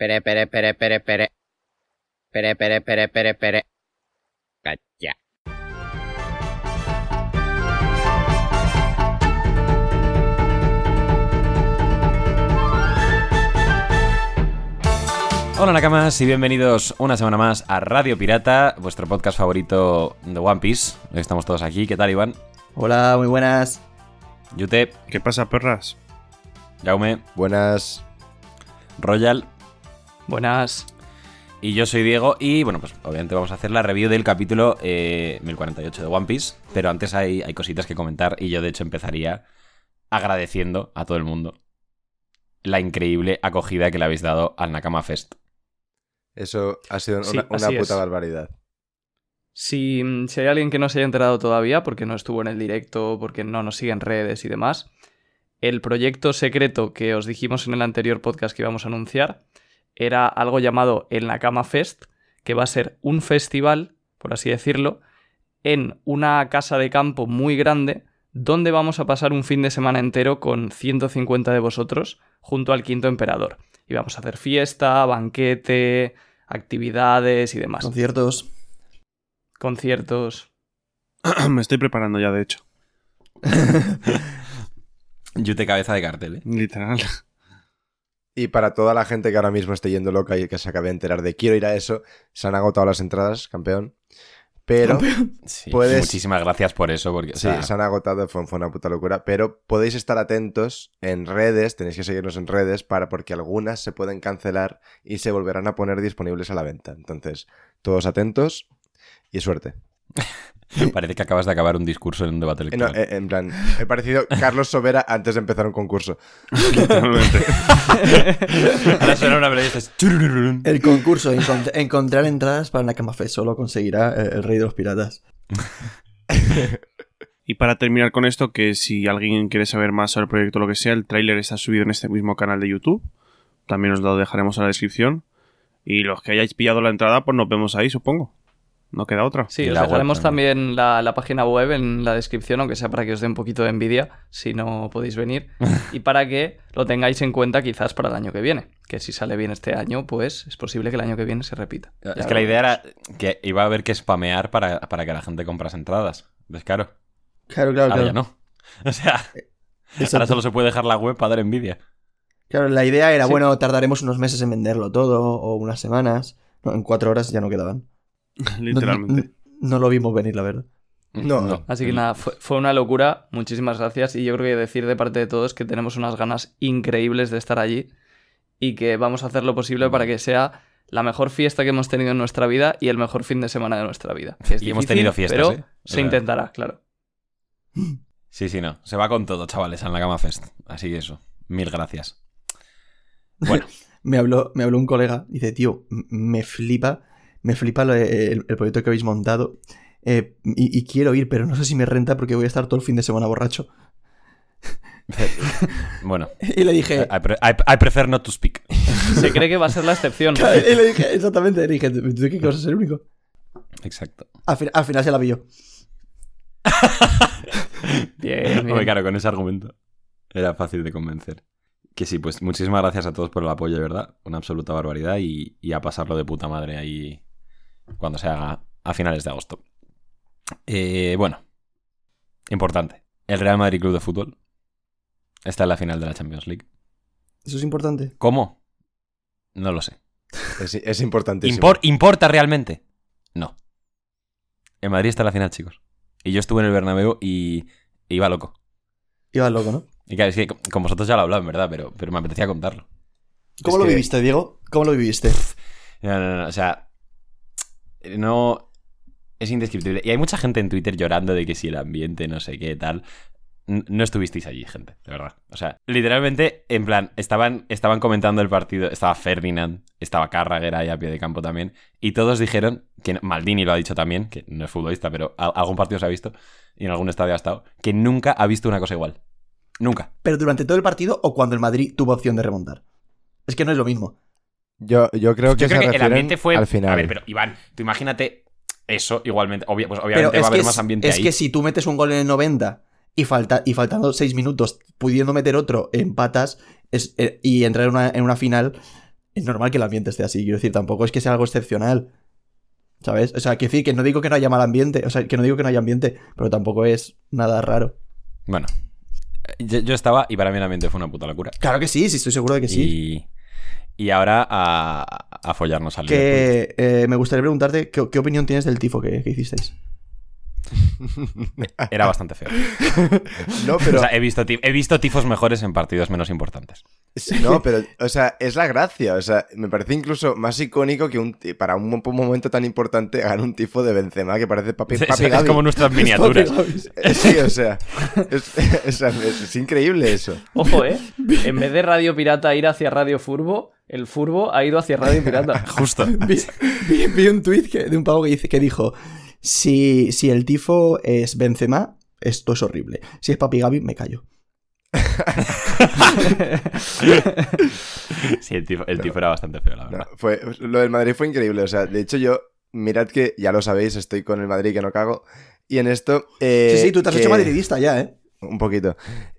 Pere, pere, pere, pere, pere. Pere, pere, pere, pere, pere. Cacha. Hola Nakamas y bienvenidos una semana más a Radio Pirata, vuestro podcast favorito de One Piece. Estamos todos aquí. ¿Qué tal, Iván? Hola, muy buenas. Yute, ¿Qué pasa, perras? Jaume, Buenas. Royal Buenas. y yo soy Diego. Y bueno, pues obviamente vamos a hacer la review del capítulo eh, 1048 de One Piece. Pero antes hay, hay cositas que comentar y yo de hecho empezaría agradeciendo a todo el mundo la increíble acogida que le habéis dado al Nakama Fest. Eso ha sido Sí, una, así puta es. barbaridad. Si, si hay alguien que no se haya enterado todavía, porque no estuvo en el directo, porque no nos sigue en redes y demás, el proyecto secreto que os dijimos en el anterior podcast que íbamos a anunciar era algo llamado el Nakama Fest, que va a ser un festival, por así decirlo, en una casa de campo muy grande, donde vamos a pasar un fin de semana entero con 150 de vosotros junto al quinto emperador. Y vamos a hacer fiesta, banquete, actividades y demás. Conciertos. Conciertos. Me estoy preparando ya, de hecho. Yute cabeza de cartel, ¿eh? Literal. Y para toda la gente que ahora mismo esté yendo loca y que se acabe de enterar de quiero ir a eso, se han agotado las entradas, campeón. Pero, Sí, Puedes- Muchísimas gracias por eso, porque o sí, sea, se han agotado, fue, fue una puta locura. Pero podéis estar atentos en redes, tenéis que seguirnos en redes, para porque algunas se pueden cancelar y se volverán a poner disponibles a la venta. Entonces, todos atentos y suerte. parece que acabas de acabar un discurso en un debate no, electoral. eh, en plan, he parecido Carlos Sobera antes de empezar un concurso. Literalmente. Ahora suena una melodía y dices. El concurso, encont- encontrar entradas para Nakama Fest, solo conseguirá eh, el rey de los piratas. Y para terminar con esto, que si alguien quiere saber más sobre el proyecto o lo que sea, el tráiler está subido en este mismo canal de YouTube. También os lo dejaremos en la descripción. Y los que hayáis pillado la entrada, pues nos vemos ahí, supongo. No queda otra. Sí, os web dejaremos también. también la, la página web en la descripción, aunque sea para que os dé un poquito de envidia, si no podéis venir, y para que lo tengáis en cuenta quizás para el año que viene, que si sale bien este año, pues es posible que el año que viene se repita. Es Ya que la idea era que iba a haber que spamear para, para que la gente comprase entradas. ¿Ves, claro? Claro, claro, Ahora claro. ya no. O sea, Exacto. ahora solo se puede dejar la web para dar envidia. Claro, la idea era, Sí. bueno, tardaremos unos meses en venderlo todo, o unas semanas. No, en cuatro horas ya no quedaban. No- Literalmente. No, no lo vimos venir, la verdad. No. Así que nada, fue, fue una locura, muchísimas gracias, y yo creo que decir de parte de todos que tenemos unas ganas increíbles de estar allí y que vamos a hacer lo posible para que sea la mejor fiesta que hemos tenido en nuestra vida y el mejor fin de semana de nuestra vida. Que es Y hemos tenido fiestas, pero ¿eh? Se intentará, claro. Sí, sí, no. Se va con todo, chavales, en la Gama Fest. Así que eso. Mil gracias. Bueno, Me habló, me habló un colega, dice, tío, me flipa, me flipa lo- el, el proyecto que habéis montado. eh, y, y quiero ir, pero no sé si me renta porque voy a estar todo el fin de semana borracho. bueno. Y le dije, I, pre- I- I prefer not to speak. Se cree que va a ser la excepción. y le dije, exactamente, le dije, ¿tú qué vas a ser el único? Exacto. Al, fin- al final se la pilló. Bien, bien. Hombre, claro, con ese argumento era fácil de convencer. Que sí, pues muchísimas gracias a todos por el apoyo, de verdad. Una absoluta barbaridad y, y a pasarlo de puta madre ahí cuando se haga a finales de agosto. Eh, bueno, importante. El Real Madrid Club de Fútbol está en la final de la Champions League. Eso es importante. ¿Cómo? No lo sé. Es, es importantísimo. ¿Impor- ¿Importa realmente? No. El Madrid está en la final, chicos. Y yo estuve en el Bernabéu y iba loco. Iba loco, ¿no? Y claro, es que con vosotros ya lo he hablado, en verdad, pero, pero me apetecía contarlo. ¿Cómo Es lo que- viviste, Diego? ¿Cómo lo viviste? No, no, no, o sea, no... Es indescriptible. Y hay mucha gente en Twitter llorando de que si el ambiente, no sé qué, tal. No estuvisteis allí, gente, de verdad. O sea, literalmente, en plan, estaban, estaban comentando el partido, estaba Ferdinand, estaba Carragher ahí a pie de campo también, y todos dijeron, que Maldini lo ha dicho también, que no es futbolista, pero algún partido se ha visto, y en algún estadio ha estado, que nunca ha visto una cosa igual. Nunca. ¿Pero durante todo el partido o cuando el Madrid tuvo opción de remontar? Es que no es lo mismo. Yo, yo creo que Yo creo se que el ambiente fue. al final. A ver, pero Iván, tú imagínate eso igualmente. obvia- pues obviamente va a haber que, más ambiente es ahí. que si tú metes un gol en el 90 y, falta, y faltando 6 minutos, pudiendo meter otro, empatas es- eh, y entrar en una, en una final, es normal que el ambiente esté así. Quiero decir, tampoco es que sea algo excepcional. ¿Sabes? O sea, quiero decir que no digo que no haya mal ambiente, o sea, que no digo que no haya ambiente, pero tampoco es nada raro. Bueno, yo, yo estaba y para mí el ambiente fue una puta locura. Claro que sí, sí, estoy seguro de que sí. Y, y ahora a, a follarnos al. Que eh, me gustaría preguntarte qué, qué opinión tienes del tifo que, que hicisteis. Era bastante feo. No, pero. O sea, he visto, he visto tifos mejores en partidos menos importantes. No, pero, o sea, es la gracia. O sea, me parece incluso más icónico que un, para un, un momento tan importante hagan un tifo de Benzema que parece papi, papi es como nuestras miniaturas. Eh, Sí, o sea, es increíble eso. Ojo, ¿eh? En vez de Radio Pirata ir hacia Radio Furbo, el Furbo ha ido hacia Radio Pirata. Justo. vi, vi- vi un tuit que- de un pavo que, dice, que dijo: si, si el tifo es Benzema, esto es horrible. Si es Papi Gaby, me callo. Sí, el tifo, el tifo era bastante feo, la No, verdad. fue, lo del Madrid fue increíble. O sea, de hecho, yo, mirad que ya lo sabéis, estoy con el Madrid que no cago. Y en esto. eh, sí, sí, tú te has que- hecho madridista ya, ¿eh? Un poquito.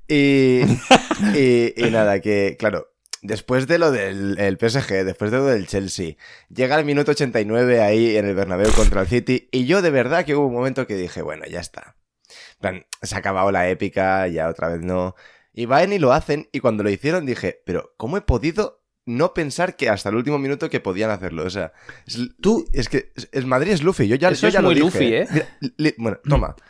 Y, y, y nada, que claro, después de lo del el PSG, después de lo del Chelsea, llega el minuto 89 ahí en el Bernabéu contra el City y yo de verdad que hubo un momento que dije, bueno, ya está. En plan, se ha acabado la épica, ya otra vez no. Y van y lo hacen y cuando lo hicieron dije, pero ¿cómo he podido no pensar que hasta el último minuto que podían hacerlo? O sea, es, Tú- es que es- el Madrid es Luffy, yo ya, Eso yo es ya muy dije. Luffy, ¿eh? Mira, li- bueno, toma.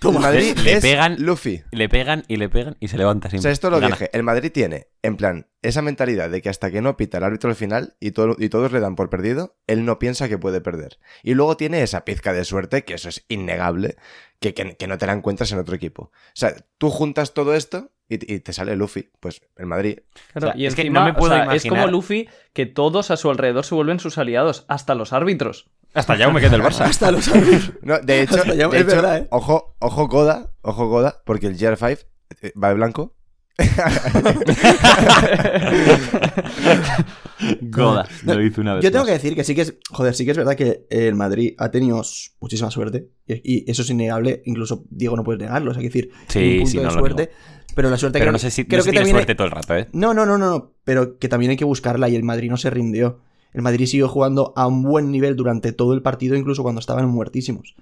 Toma. El Madrid Le- le es pegan- Luffy. Le pegan y le pegan y se levanta O siempre. sea, esto lo Gana. dije. El Madrid tiene, en plan, esa mentalidad de que hasta que no pita el árbitro al final y, todo, y todos le dan por perdido, él no piensa que puede perder. Y luego tiene esa pizca de suerte, que eso es innegable, que, que- que no te la encuentras en otro equipo. O sea, tú juntas todo esto y, y te sale Luffy. Pues el Madrid. Claro, O sea, y es que no me puedo o sea, es como Luffy que todos a su alrededor se vuelven sus aliados, hasta los árbitros. Hasta ya me queda el Barça. Hasta los árbitros. No, de hecho, Hasta ya- de es hecho, verdad, ¿eh? ojo, ojo Goda, ojo Goda, porque el GR5 eh, va de blanco. Goda. Lo hizo una vez. Yo tengo más. que decir que sí que es. Joder, sí que es verdad que el Madrid ha tenido muchísima suerte. Y, y eso es innegable. Incluso Diego no puede negarlo. O sea, hay que decir, Sí, un punto sí, de no lo suerte. Pero la suerte Pero creo, no sé si, creo no sé que si tiene también hay- suerte todo el rato, ¿eh? No, no, no, no, no. Pero que también hay que buscarla y el Madrid no se rindió. El Madrid siguió jugando a un buen nivel durante todo el partido, incluso cuando estaban muertísimos.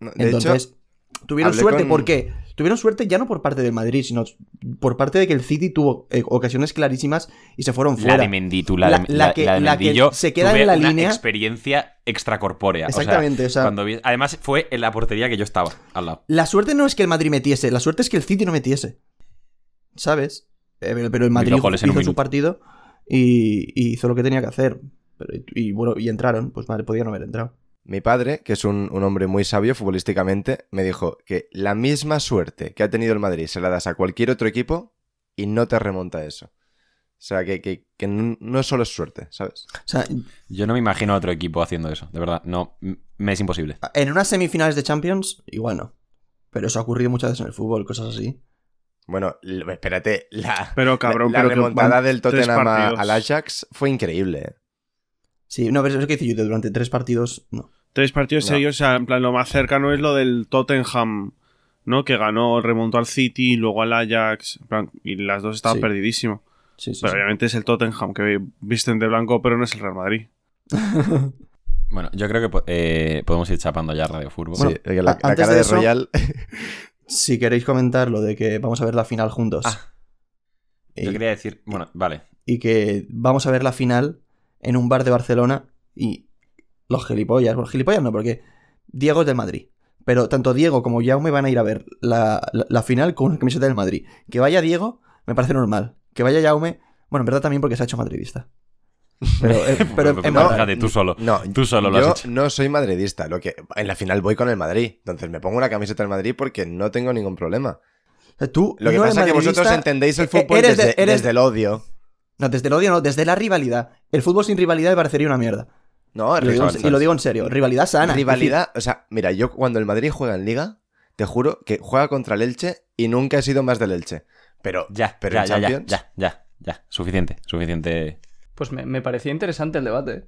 No, De Entonces, hecho, tuvieron hablé suerte. con- ¿Por qué? Tuvieron suerte ya no por parte del Madrid, sino por parte de que el City tuvo eh, ocasiones clarísimas y se fueron La fuera. de Menditu, la, La- de, la la- que- la de la que Mendillo, se queda tuve en la una línea- experiencia extracorpórea. O sea, Exactamente, o sea, cuando vi- además fue en la portería que yo estaba al lado. La suerte no es que el Madrid metiese, la suerte es que el City no metiese. ¿Sabes? Eh, pero- el Madrid Hizo su partido y, y hizo lo que tenía que hacer. Pero- y bueno, y entraron, pues madre, podían haber entrado. Mi padre, que es un, un hombre muy sabio futbolísticamente, me dijo que la misma suerte que ha tenido el Madrid se la das a cualquier otro equipo y no te remonta eso. O sea, que, que- que no solo es suerte, ¿sabes? O sea, Yo no me imagino a otro equipo haciendo eso, de verdad. No, me es imposible. en unas semifinales de Champions, igual no. Pero eso ha ocurrido muchas veces en el fútbol, cosas así. Bueno, espérate, la, Pero cabrón, la, la pero que remontada del Tottenham al Ajax fue increíble. ¿eh? Sí, no, pero es lo que dice yo, durante tres partidos, no. Tres partidos No. seguidos, o sea, en plan, lo más cercano es lo del Tottenham, ¿no? Que ganó, remontó al City, luego al Ajax, en plan, y las dos estaban Sí. perdidísimo. Sí, sí, Pero sí. obviamente es el Tottenham, que visten de blanco, pero no es el Real Madrid. Bueno, yo creo que eh, podemos ir chapando ya Radio. Bueno, sí, la, a- la antes cara de de, eso- Royal. Si queréis comentar lo de que vamos a ver la final juntos. Ah. Y- Yo quería decir, bueno, vale. y que vamos a ver la final en un bar de Barcelona y los gilipollas, bueno, gilipollas no, porque Diego es del Madrid. Pero tanto Diego como Jaume van a ir a ver la, la- la final con una camiseta del Madrid. Que vaya Diego, me parece normal. Que vaya Jaume, bueno, en verdad también porque se ha hecho madridista. Pero, eh, pero no, verdad- fíjate, tú solo. No, Tú solo lo yo has hecho. no soy madridista. Lo que, en la final voy con el Madrid. Entonces me pongo una camiseta del Madrid porque no tengo ningún problema. o sea, tú Lo que no pasa es que vosotros entendéis el eh, fútbol eres de- desde, eres- desde el odio. No, desde el odio no, desde la rivalidad. El fútbol sin rivalidad me parecería una mierda. No, Y lo, digo, rival- y lo digo en serio, rivalidad sana. rivalidad. O sea, mira, yo cuando el Madrid juega en Liga, te juro que juega contra el Elche y nunca he sido más del Elche. Pero, Ya, pero ya, en ya, ya, Champions. ya, ya, ya. Suficiente, suficiente. Pues me, me parecía interesante el debate.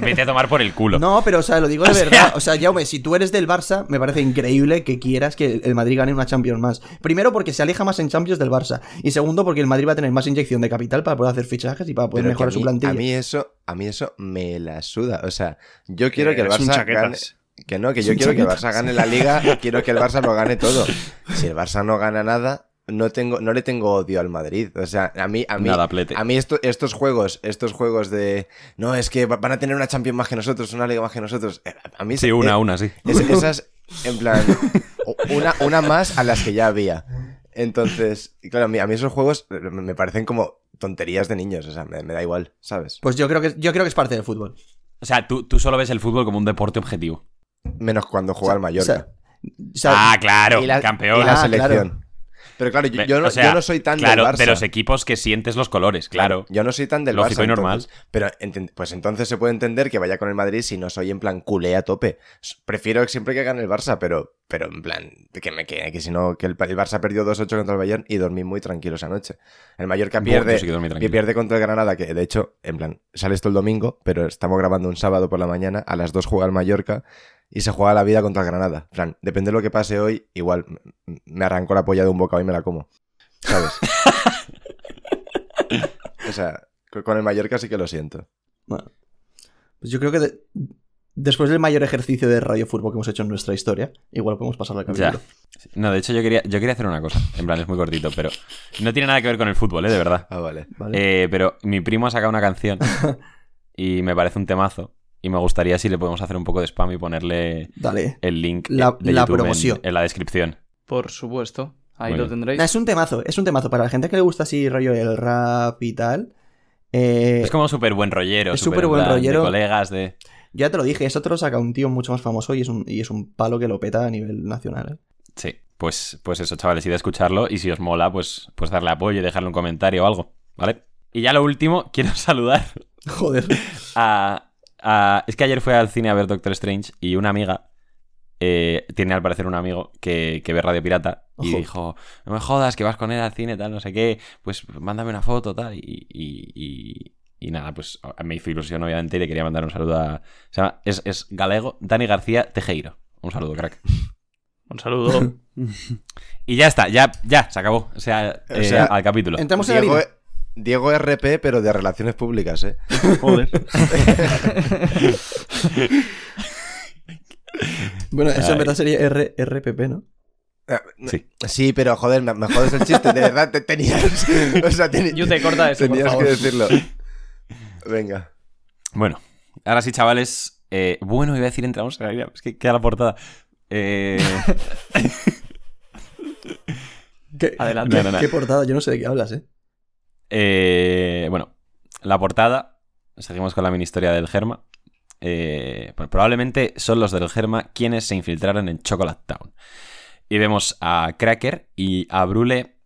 Vete a tomar por el culo. No, pero o sea, lo digo de O sea- verdad. O sea, Jaume, si tú eres del Barça, me parece increíble que quieras que el Madrid gane una Champions más. Primero, porque se aleja más en Champions del Barça. Y segundo, porque el Madrid va a tener más inyección de capital para poder hacer fichajes y para poder Pero mejorar su plantilla. A mí eso, a mí eso me la suda. O sea, yo quiero que el Barça gane. Que no, que yo quiero que el. Barça gane la liga, quiero que el Barça lo gane todo. Si el Barça no gana nada, no tengo, no le tengo odio al Madrid. O sea, a mí, a mí, Nada, plete. a mí esto- estos juegos, estos juegos de no, es que va- van a tener una Champions más que nosotros, una liga más que nosotros. eh, A mí Sí, se- una, eh, una, sí. es- esas, en plan, una, una más a las que ya había. Entonces, claro, a mí, a mí esos juegos eh, me parecen como tonterías de niños, o sea, me, me da igual, ¿sabes? Pues yo creo que yo creo que es parte del fútbol. O sea, tú, tú solo ves el fútbol como un deporte objetivo. Menos cuando juega al Mallorca. O sea, o sea, ah, claro, y la, campeón. y la Ah, selección. Pero claro, yo, yo no, o sea, yo no soy tan claro, del Barça. de los equipos que sientes los colores, claro. Yo no soy tan del Lógico Barça. y normal. entonces- pero pues entonces se puede entender que vaya con el Madrid si no soy en plan culé a tope. Prefiero siempre que gane el Barça, pero, pero en plan, que, me, que, que si no, que el, el Barça perdió 2-8 contra el Bayern y dormí muy tranquilo esa noche. El Mallorca pierde, sí que pierde contra el Granada, que de hecho, en plan, sale esto el domingo, pero estamos grabando un sábado por la mañana, a las 2 juega el Mallorca y se juega la vida contra el Granada. Plan, depende de lo que pase hoy, igual me arranco la polla de un bocado y me la como. ¿Sabes? o sea, co- con el Mallorca sí que lo siento. bueno, pues yo creo que de- después del mayor ejercicio de radio fútbol que hemos hecho en nuestra historia, igual podemos pasar al Ya. capítulo. No, de hecho yo quería, yo quería hacer una cosa. En plan, es muy cortito, pero no tiene nada que ver con el fútbol, ¿eh? De verdad. Ah, vale. ¿vale? Eh, pero mi primo ha sacado una canción y me parece un temazo. Y me gustaría si le podemos hacer un poco de spam y ponerle Dale. el link La- de la en- promoción. En, la descripción. Por supuesto. Ahí lo tendréis. Es un temazo, es un temazo. Para la gente que le gusta así rollo el rap y tal. eh, es como súper buen rollero. es súper súper en buen rollero. De colegas, de... Ya te lo dije, eso te lo saca un tío mucho más famoso y es un, y es un palo que lo peta a nivel nacional. ¿eh? Sí, pues, pues eso, chavales, id a escucharlo y si os mola, pues, pues darle apoyo y dejarle un comentario o algo, ¿vale? Y ya lo último, quiero saludar Joder. a, a- Es que ayer fue al cine a ver Doctor Strange y una amiga, eh, tiene al parecer un amigo que, que ve Radio Pirata y Ojo. dijo, no me jodas que vas con él al cine, tal, no sé qué, pues mándame una foto, tal, y... y- y- y nada, pues me hizo ilusión, obviamente, y le quería mandar un saludo a... Se llama, es, es galego, Dani García Tejeiro. Un saludo, crack. Un saludo. Y ya está, ya, ya, se acabó. O sea, O eh, sea, al capítulo. Entramos en Diego. Diego RP, pero de relaciones públicas, ¿eh? Joder. Bueno, eso Ay. en verdad sería R RPP, ¿no? Ah, Sí. Sí, pero joder, me, me jodes el chiste, de verdad te tenías. O sea, teni- Yo te corta eso, por tenías favor. que decirlo. Venga. Bueno, ahora sí, chavales. eh, bueno, iba a decir entramos en la Es que queda la portada. Eh, ¿Qué, Adelante. No, no, no. qué portada, yo no sé de qué hablas, ¿eh? Eh, bueno, la portada. Seguimos con la mini historia del Germa. Eh, probablemente son los del Germa quienes se infiltraron en Chocolate Town. Y vemos a Cracker y a Brule.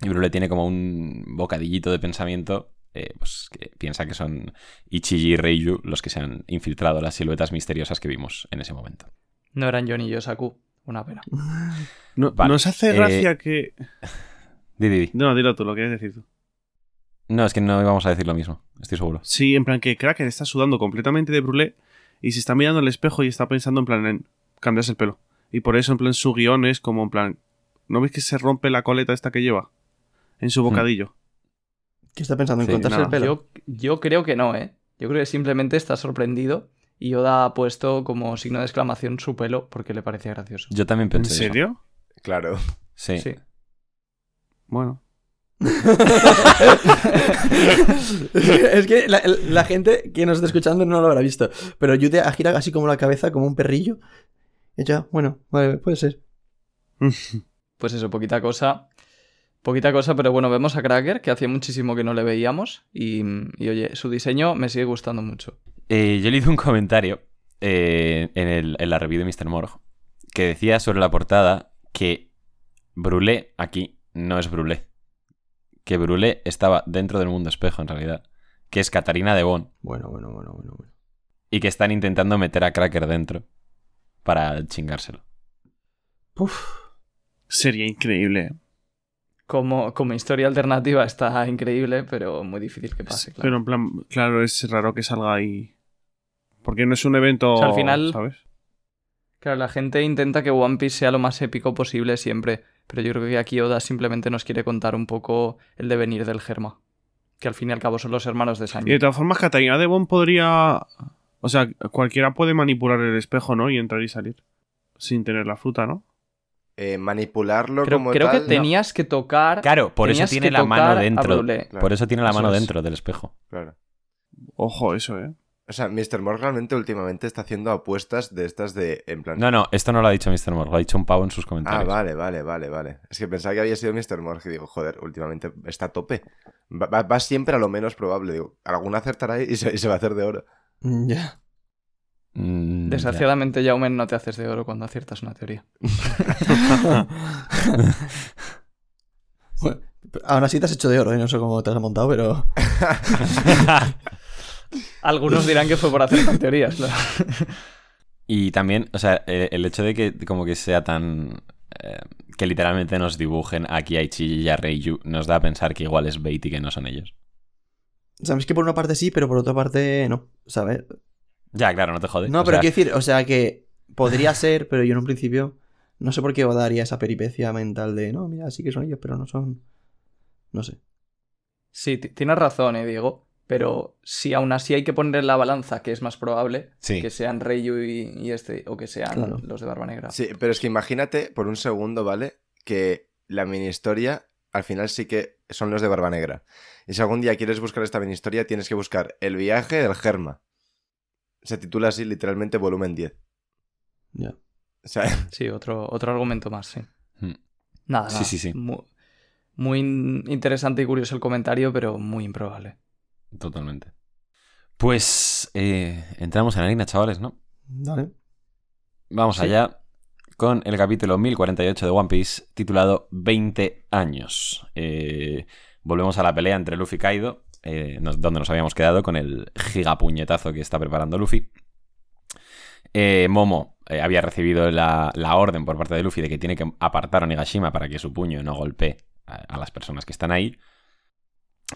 Y Brule tiene como un bocadillito de pensamiento. eh, pues que piensa que son Ichiji y Reiju los que se han infiltrado las siluetas misteriosas que vimos en ese momento. No eran Johnny y Yosaku. Una pena. No, Vale. ¿Nos hace Eh, gracia que. Di, di, di. No, dilo tú, lo quieres decir tú. No, es que no íbamos a decir lo mismo, estoy seguro. Sí, en plan que Kraken está sudando completamente de brulé y se está mirando al espejo y está pensando en plan en cambiarse el pelo. Y por eso en plan su guion es como en plan... ¿No ves que se rompe la coleta esta que lleva? En su bocadillo. ¿Qué está pensando en Sí, el pelo? Yo, yo creo que no, ¿eh? Yo creo que simplemente está sorprendido y Yoda ha puesto como signo de exclamación su pelo porque le parecía gracioso. Yo también ¿En pensé eso. serio? Claro. Sí. Sí. Bueno. es que la, la gente que nos está escuchando no lo habrá visto. Pero Yude ha girado así como la cabeza, como un perrillo. Y ya, bueno, vale, puede ser. Pues eso, poquita cosa. Poquita cosa, pero bueno, vemos a Cracker, que hacía muchísimo que no le veíamos. Y, y, oye, su diseño me sigue gustando mucho. Eh, yo le hice un comentario eh, en, el- en la review de Mr. Morg que decía sobre la portada que Brulé aquí no es Brulé. Que Brulé estaba dentro del mundo espejo en realidad. Que es Catarina de Bon. Bueno, bueno, bueno, bueno. bueno. Y que están intentando meter a Cracker dentro para chingárselo. Uf. Sería increíble. Como, como historia alternativa está increíble, pero muy difícil que pase, claro. Pero en plan, claro, es raro que salga ahí Porque no es un evento. O sea, al final- ¿Sabes? Claro, la gente intenta que One Piece sea lo más épico posible siempre, pero yo creo que aquí Oda simplemente nos quiere contar un poco el devenir del Germa. Que al fin y al cabo son los hermanos de Y de Sanji. todas formas, Katarina Devon podría. O sea, cualquiera puede manipular el espejo, ¿no? Y entrar y salir. Sin tener la fruta, ¿no? Eh, manipularlo Pero como creo tal. que tenías que tocar. Claro, por eso tiene la mano dentro. Claro. Por eso tiene la Eso mano es. dentro del espejo. Claro. Ojo, eso, ¿eh? O sea, Mr. Morg realmente últimamente está haciendo apuestas de estas de. En plan. No, no, esto no lo ha dicho Mr. Moore, lo ha dicho un pavo en sus Ah, comentarios. vale, vale, vale, vale. Es que pensaba que había sido Mr. Morg y digo, joder, últimamente está a tope. Va, va- va siempre a lo menos probable. Digo, alguna acertará y se, y se va a hacer de oro. Mm, Ya. Mm, ya. Desgraciadamente, Jaumen, no te haces de oro cuando aciertas una teoría. Bueno, aún así te has hecho de oro, ¿eh? No sé cómo te has montado, pero... Algunos dirán que fue por acertar teorías, claro. Y también, o sea, el, el hecho de que como que sea tan... eh, que literalmente nos dibujen aquí a Ichi y a Reiju nos da a pensar que igual es Bait y que no son ellos. Sabes que por una parte sí, pero por otra parte no. ¿Sabes? Ya, claro, no te jode. No, O pero sea, quiero decir, o sea que podría ser, pero yo en un principio no sé por qué Oda haría esa peripecia mental de, no, mira, sí que son ellos, pero no son... No sé. Sí, ti- tienes razón, eh, Diego. Pero si aún así hay que poner en la balanza que es más probable Sí. que sean Reiyu y, y este, o que sean Claro. los de Barba Negra. Sí, pero es que imagínate por un segundo, ¿vale? Que la mini historia al final sí que son los de Barba Negra. Y si algún día quieres buscar esta mini historia, tienes que buscar El viaje del Germa. Se titula así literalmente volumen 10. Ya. O sea, Sí, otro, otro argumento más, sí. Hmm. Nada, Sí, nada. sí, sí. Muy, muy in- interesante y curioso el comentario, pero muy improbable. Totalmente. Pues eh, entramos en harina, chavales, ¿no? Dale. Vamos Sí. allá con el capítulo 1048 de One Piece titulado 20 años. Eh, volvemos a la pelea entre Luffy y Kaido, eh, donde nos habíamos quedado con el gigapuñetazo que está preparando Luffy. Eh, Momo había recibido la, la orden por parte de Luffy de que tiene que apartar a Onigashima para que su puño no golpee a, a las personas que están ahí.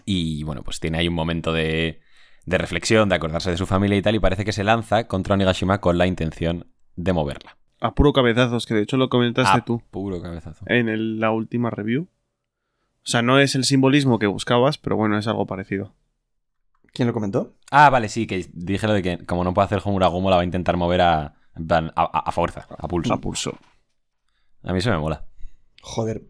Y bueno, pues tiene ahí un momento de, de reflexión, de acordarse de su familia y tal, y parece que se lanza contra Onigashima con la intención de moverla. A puro cabezazos, que de hecho lo comentaste A tú Puro cabezazo. en el- la última review. O sea, no es el simbolismo que buscabas, pero bueno, es algo parecido. ¿Quién lo comentó? Ah, vale, sí, que dije lo de que como no puede hacer Homura Gomo, la va a intentar mover a, a- a fuerza, a pulso. A pulso. A mí se me mola. Joder,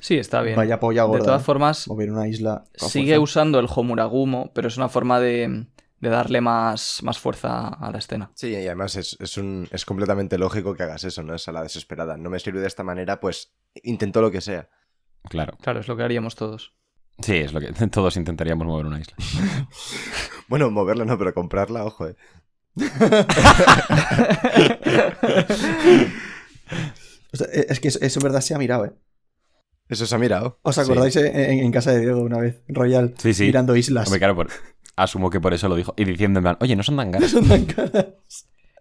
Sí, está bien. vaya polla de gorda. todas ¿eh? formas, Mover una isla. sigue fuerza. usando el Homuragumo, pero es una forma de, de darle más, más fuerza a la escena. sí, y además es, es un, es completamente lógico que hagas eso, no es a la desesperada. No me sirve de esta manera, pues intento lo que sea. Claro. Claro, es lo que haríamos todos. Sí, es lo que todos intentaríamos mover una isla. Bueno, moverla no, pero comprarla, ojo, eh. O sea, es que eso, eso en verdad se ha mirado, ¿eh? Eso se ha mirado. ¿Os acordáis en, en- en casa de Diego una vez? Royal. Sí, sí. Mirando islas. Hombre, claro, por- asumo que por eso lo dijo. Y diciendo en plan, oye, no son tan caras. Son tan caras.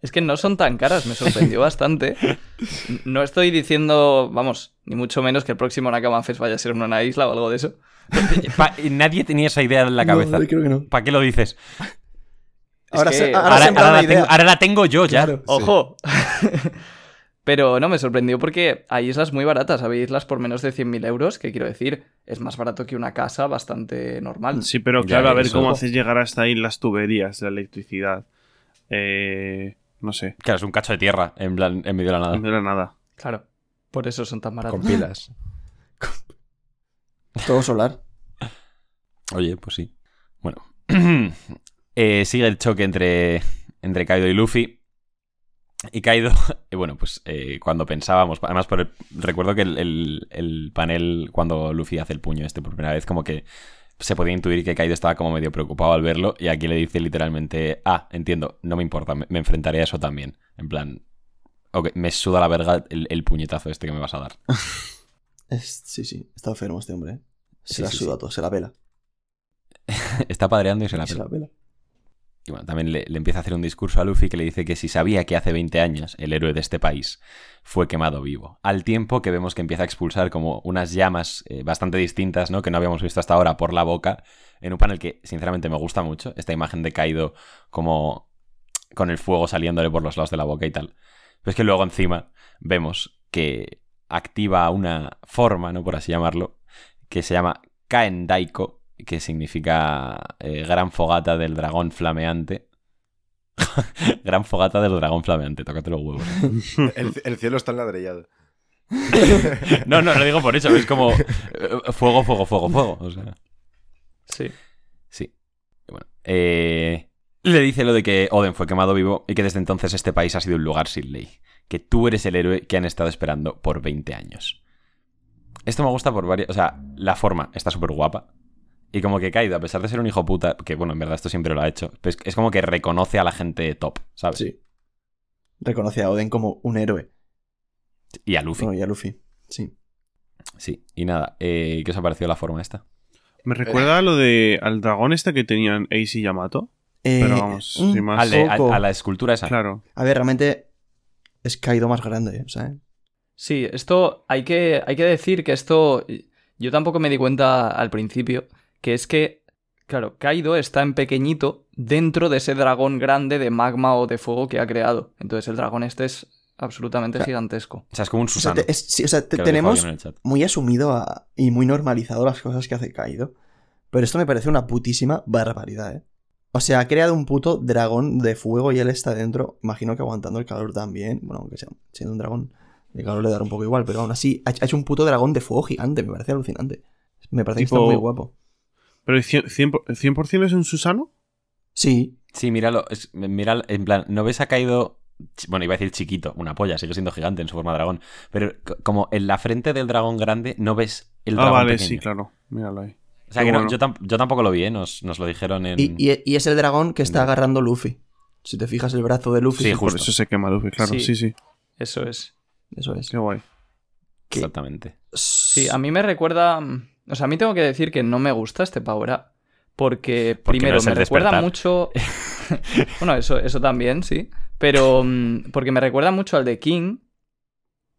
Es que no son tan caras, me sorprendió bastante. No estoy diciendo, vamos, ni mucho menos que el próximo Nakama Fest vaya a ser en una isla o algo de eso. Nadie tenía esa idea en la cabeza. No, creo que no. ¿Para qué lo dices? Ahora, que- se, ahora, Ahora, se me da ahora una la idea. tengo, ahora la tengo yo ya. Claro. ¡Ojo! Pero no, me sorprendió porque hay islas muy baratas. Había islas por menos de 100.000 euros, que quiero decir, es más barato que una casa bastante normal. Sí, pero Ya, claro, a ver cómo haces llegar hasta ahí las tuberías de electricidad. Eh, no sé, Claro, es un cacho de tierra, en plan, en medio de la nada. no era nada. Claro, por eso son tan baratos. Con pilas. Todo solar. Oye, pues sí. Bueno. Eh, sigue el choque entre, entre Kaido y Luffy. Y Kaido, eh, bueno, pues eh, cuando pensábamos, además por el- recuerdo que el, el- el panel cuando Luffy hace el puño este por primera vez, como que se podía intuir que Kaido estaba como medio preocupado al verlo y aquí le dice literalmente, ah, entiendo, no me importa, me, me enfrentaré a eso también. En plan, ok, me suda la verga el, el puñetazo este que me vas a dar. Es- sí, sí. Está enfermo este hombre, ¿eh? Se Sí, la sí, suda sí. todo, se la pela. Está padreando y se la se pela. la pela. Y bueno, también le, empieza a hacer un discurso a Luffy que le dice que si sabía que hace 20 años el héroe de este país fue quemado vivo. Al tiempo que vemos que empieza a expulsar como unas llamas eh, bastante distintas, ¿no? Que no habíamos visto hasta ahora por la boca. En un panel que sinceramente me gusta mucho. Esta imagen de Kaido como con el fuego saliéndole por los lados de la boca y tal. Pero es que luego encima vemos que activa una forma, ¿no? Por así llamarlo, que se llama Kaen Daiko, que significa eh, gran fogata del dragón flameante. gran fogata del dragón flameante, tócate los huevos. El, el cielo está enladrillado. No, no, lo digo por eso, es como eh, fuego, fuego, fuego, fuego. O sea, Sí. sí. Bueno, eh, le dice lo de que Oden fue quemado vivo y que desde entonces este país ha sido un lugar sin ley. Que tú eres el héroe que han estado esperando por 20 años. Esto me gusta por varias... O sea, la forma está súper guapa. Y como que Kaido, a pesar de ser un hijo puta, que bueno, en verdad esto siempre lo ha hecho, pues es como que reconoce a la gente top, ¿sabes? Sí. Reconoce a Oden como un héroe. Y a Luffy. Y a Luffy. Sí. Sí. Y nada, eh, ¿qué os ha parecido la forma esta? Me recuerda a lo de al dragón este que tenían Ace y Yamato. Eh, Pero vamos, un sin más. Al de- a, la escultura esa. Claro. A ver, realmente es Kaido más grande, o sea. Sí, esto hay que, hay que decir que esto yo tampoco me di cuenta al principio, que es que, claro, Kaido está en pequeñito dentro de ese dragón grande de magma o de fuego que ha creado. Entonces el dragón este es absolutamente Claro. gigantesco. O sea, es como un O sea, Susano. te- es- sí, o sea, te- que lo dijo tenemos muy asumido a- y muy normalizado las cosas que hace Kaido. Pero esto me parece una putísima barbaridad, ¿eh? O sea, ha creado un puto dragón de fuego y él está dentro. Imagino que aguantando el calor también. Bueno, aunque sea siendo un dragón, el calor le dará un poco igual. Pero aún así, ha hecho un puto dragón de fuego gigante. Me parece alucinante. Me parece que Tipo- está muy guapo. Pero 100%, 100 es un Susano. Sí, Sí, míralo. Es, mira, en plan, ¿no ves ha caído... Bueno, iba a decir chiquito, una polla, sigue siendo gigante en su forma de dragón. Pero como en la frente del dragón grande no ves el Ah, dragón vale, pequeño. sí, claro. Míralo ahí. O sea Qué que no, yo, tam- yo tampoco lo vi, ¿eh? Nos, nos lo dijeron en... y, y- y es el dragón que está agarrando Luffy. Si te fijas el brazo de Luffy. Sí, Por justo. eso se quema Luffy, claro. Sí. Sí, sí. Eso es. Eso es. Qué guay. Exactamente. Sí, a mí me recuerda. O sea, a mí tengo que decir que no me gusta este Power Up. Porque, Porque primero, no me recuerda despertar. mucho. bueno, eso, eso también, sí. Pero. mm, Porque me recuerda mucho al de King.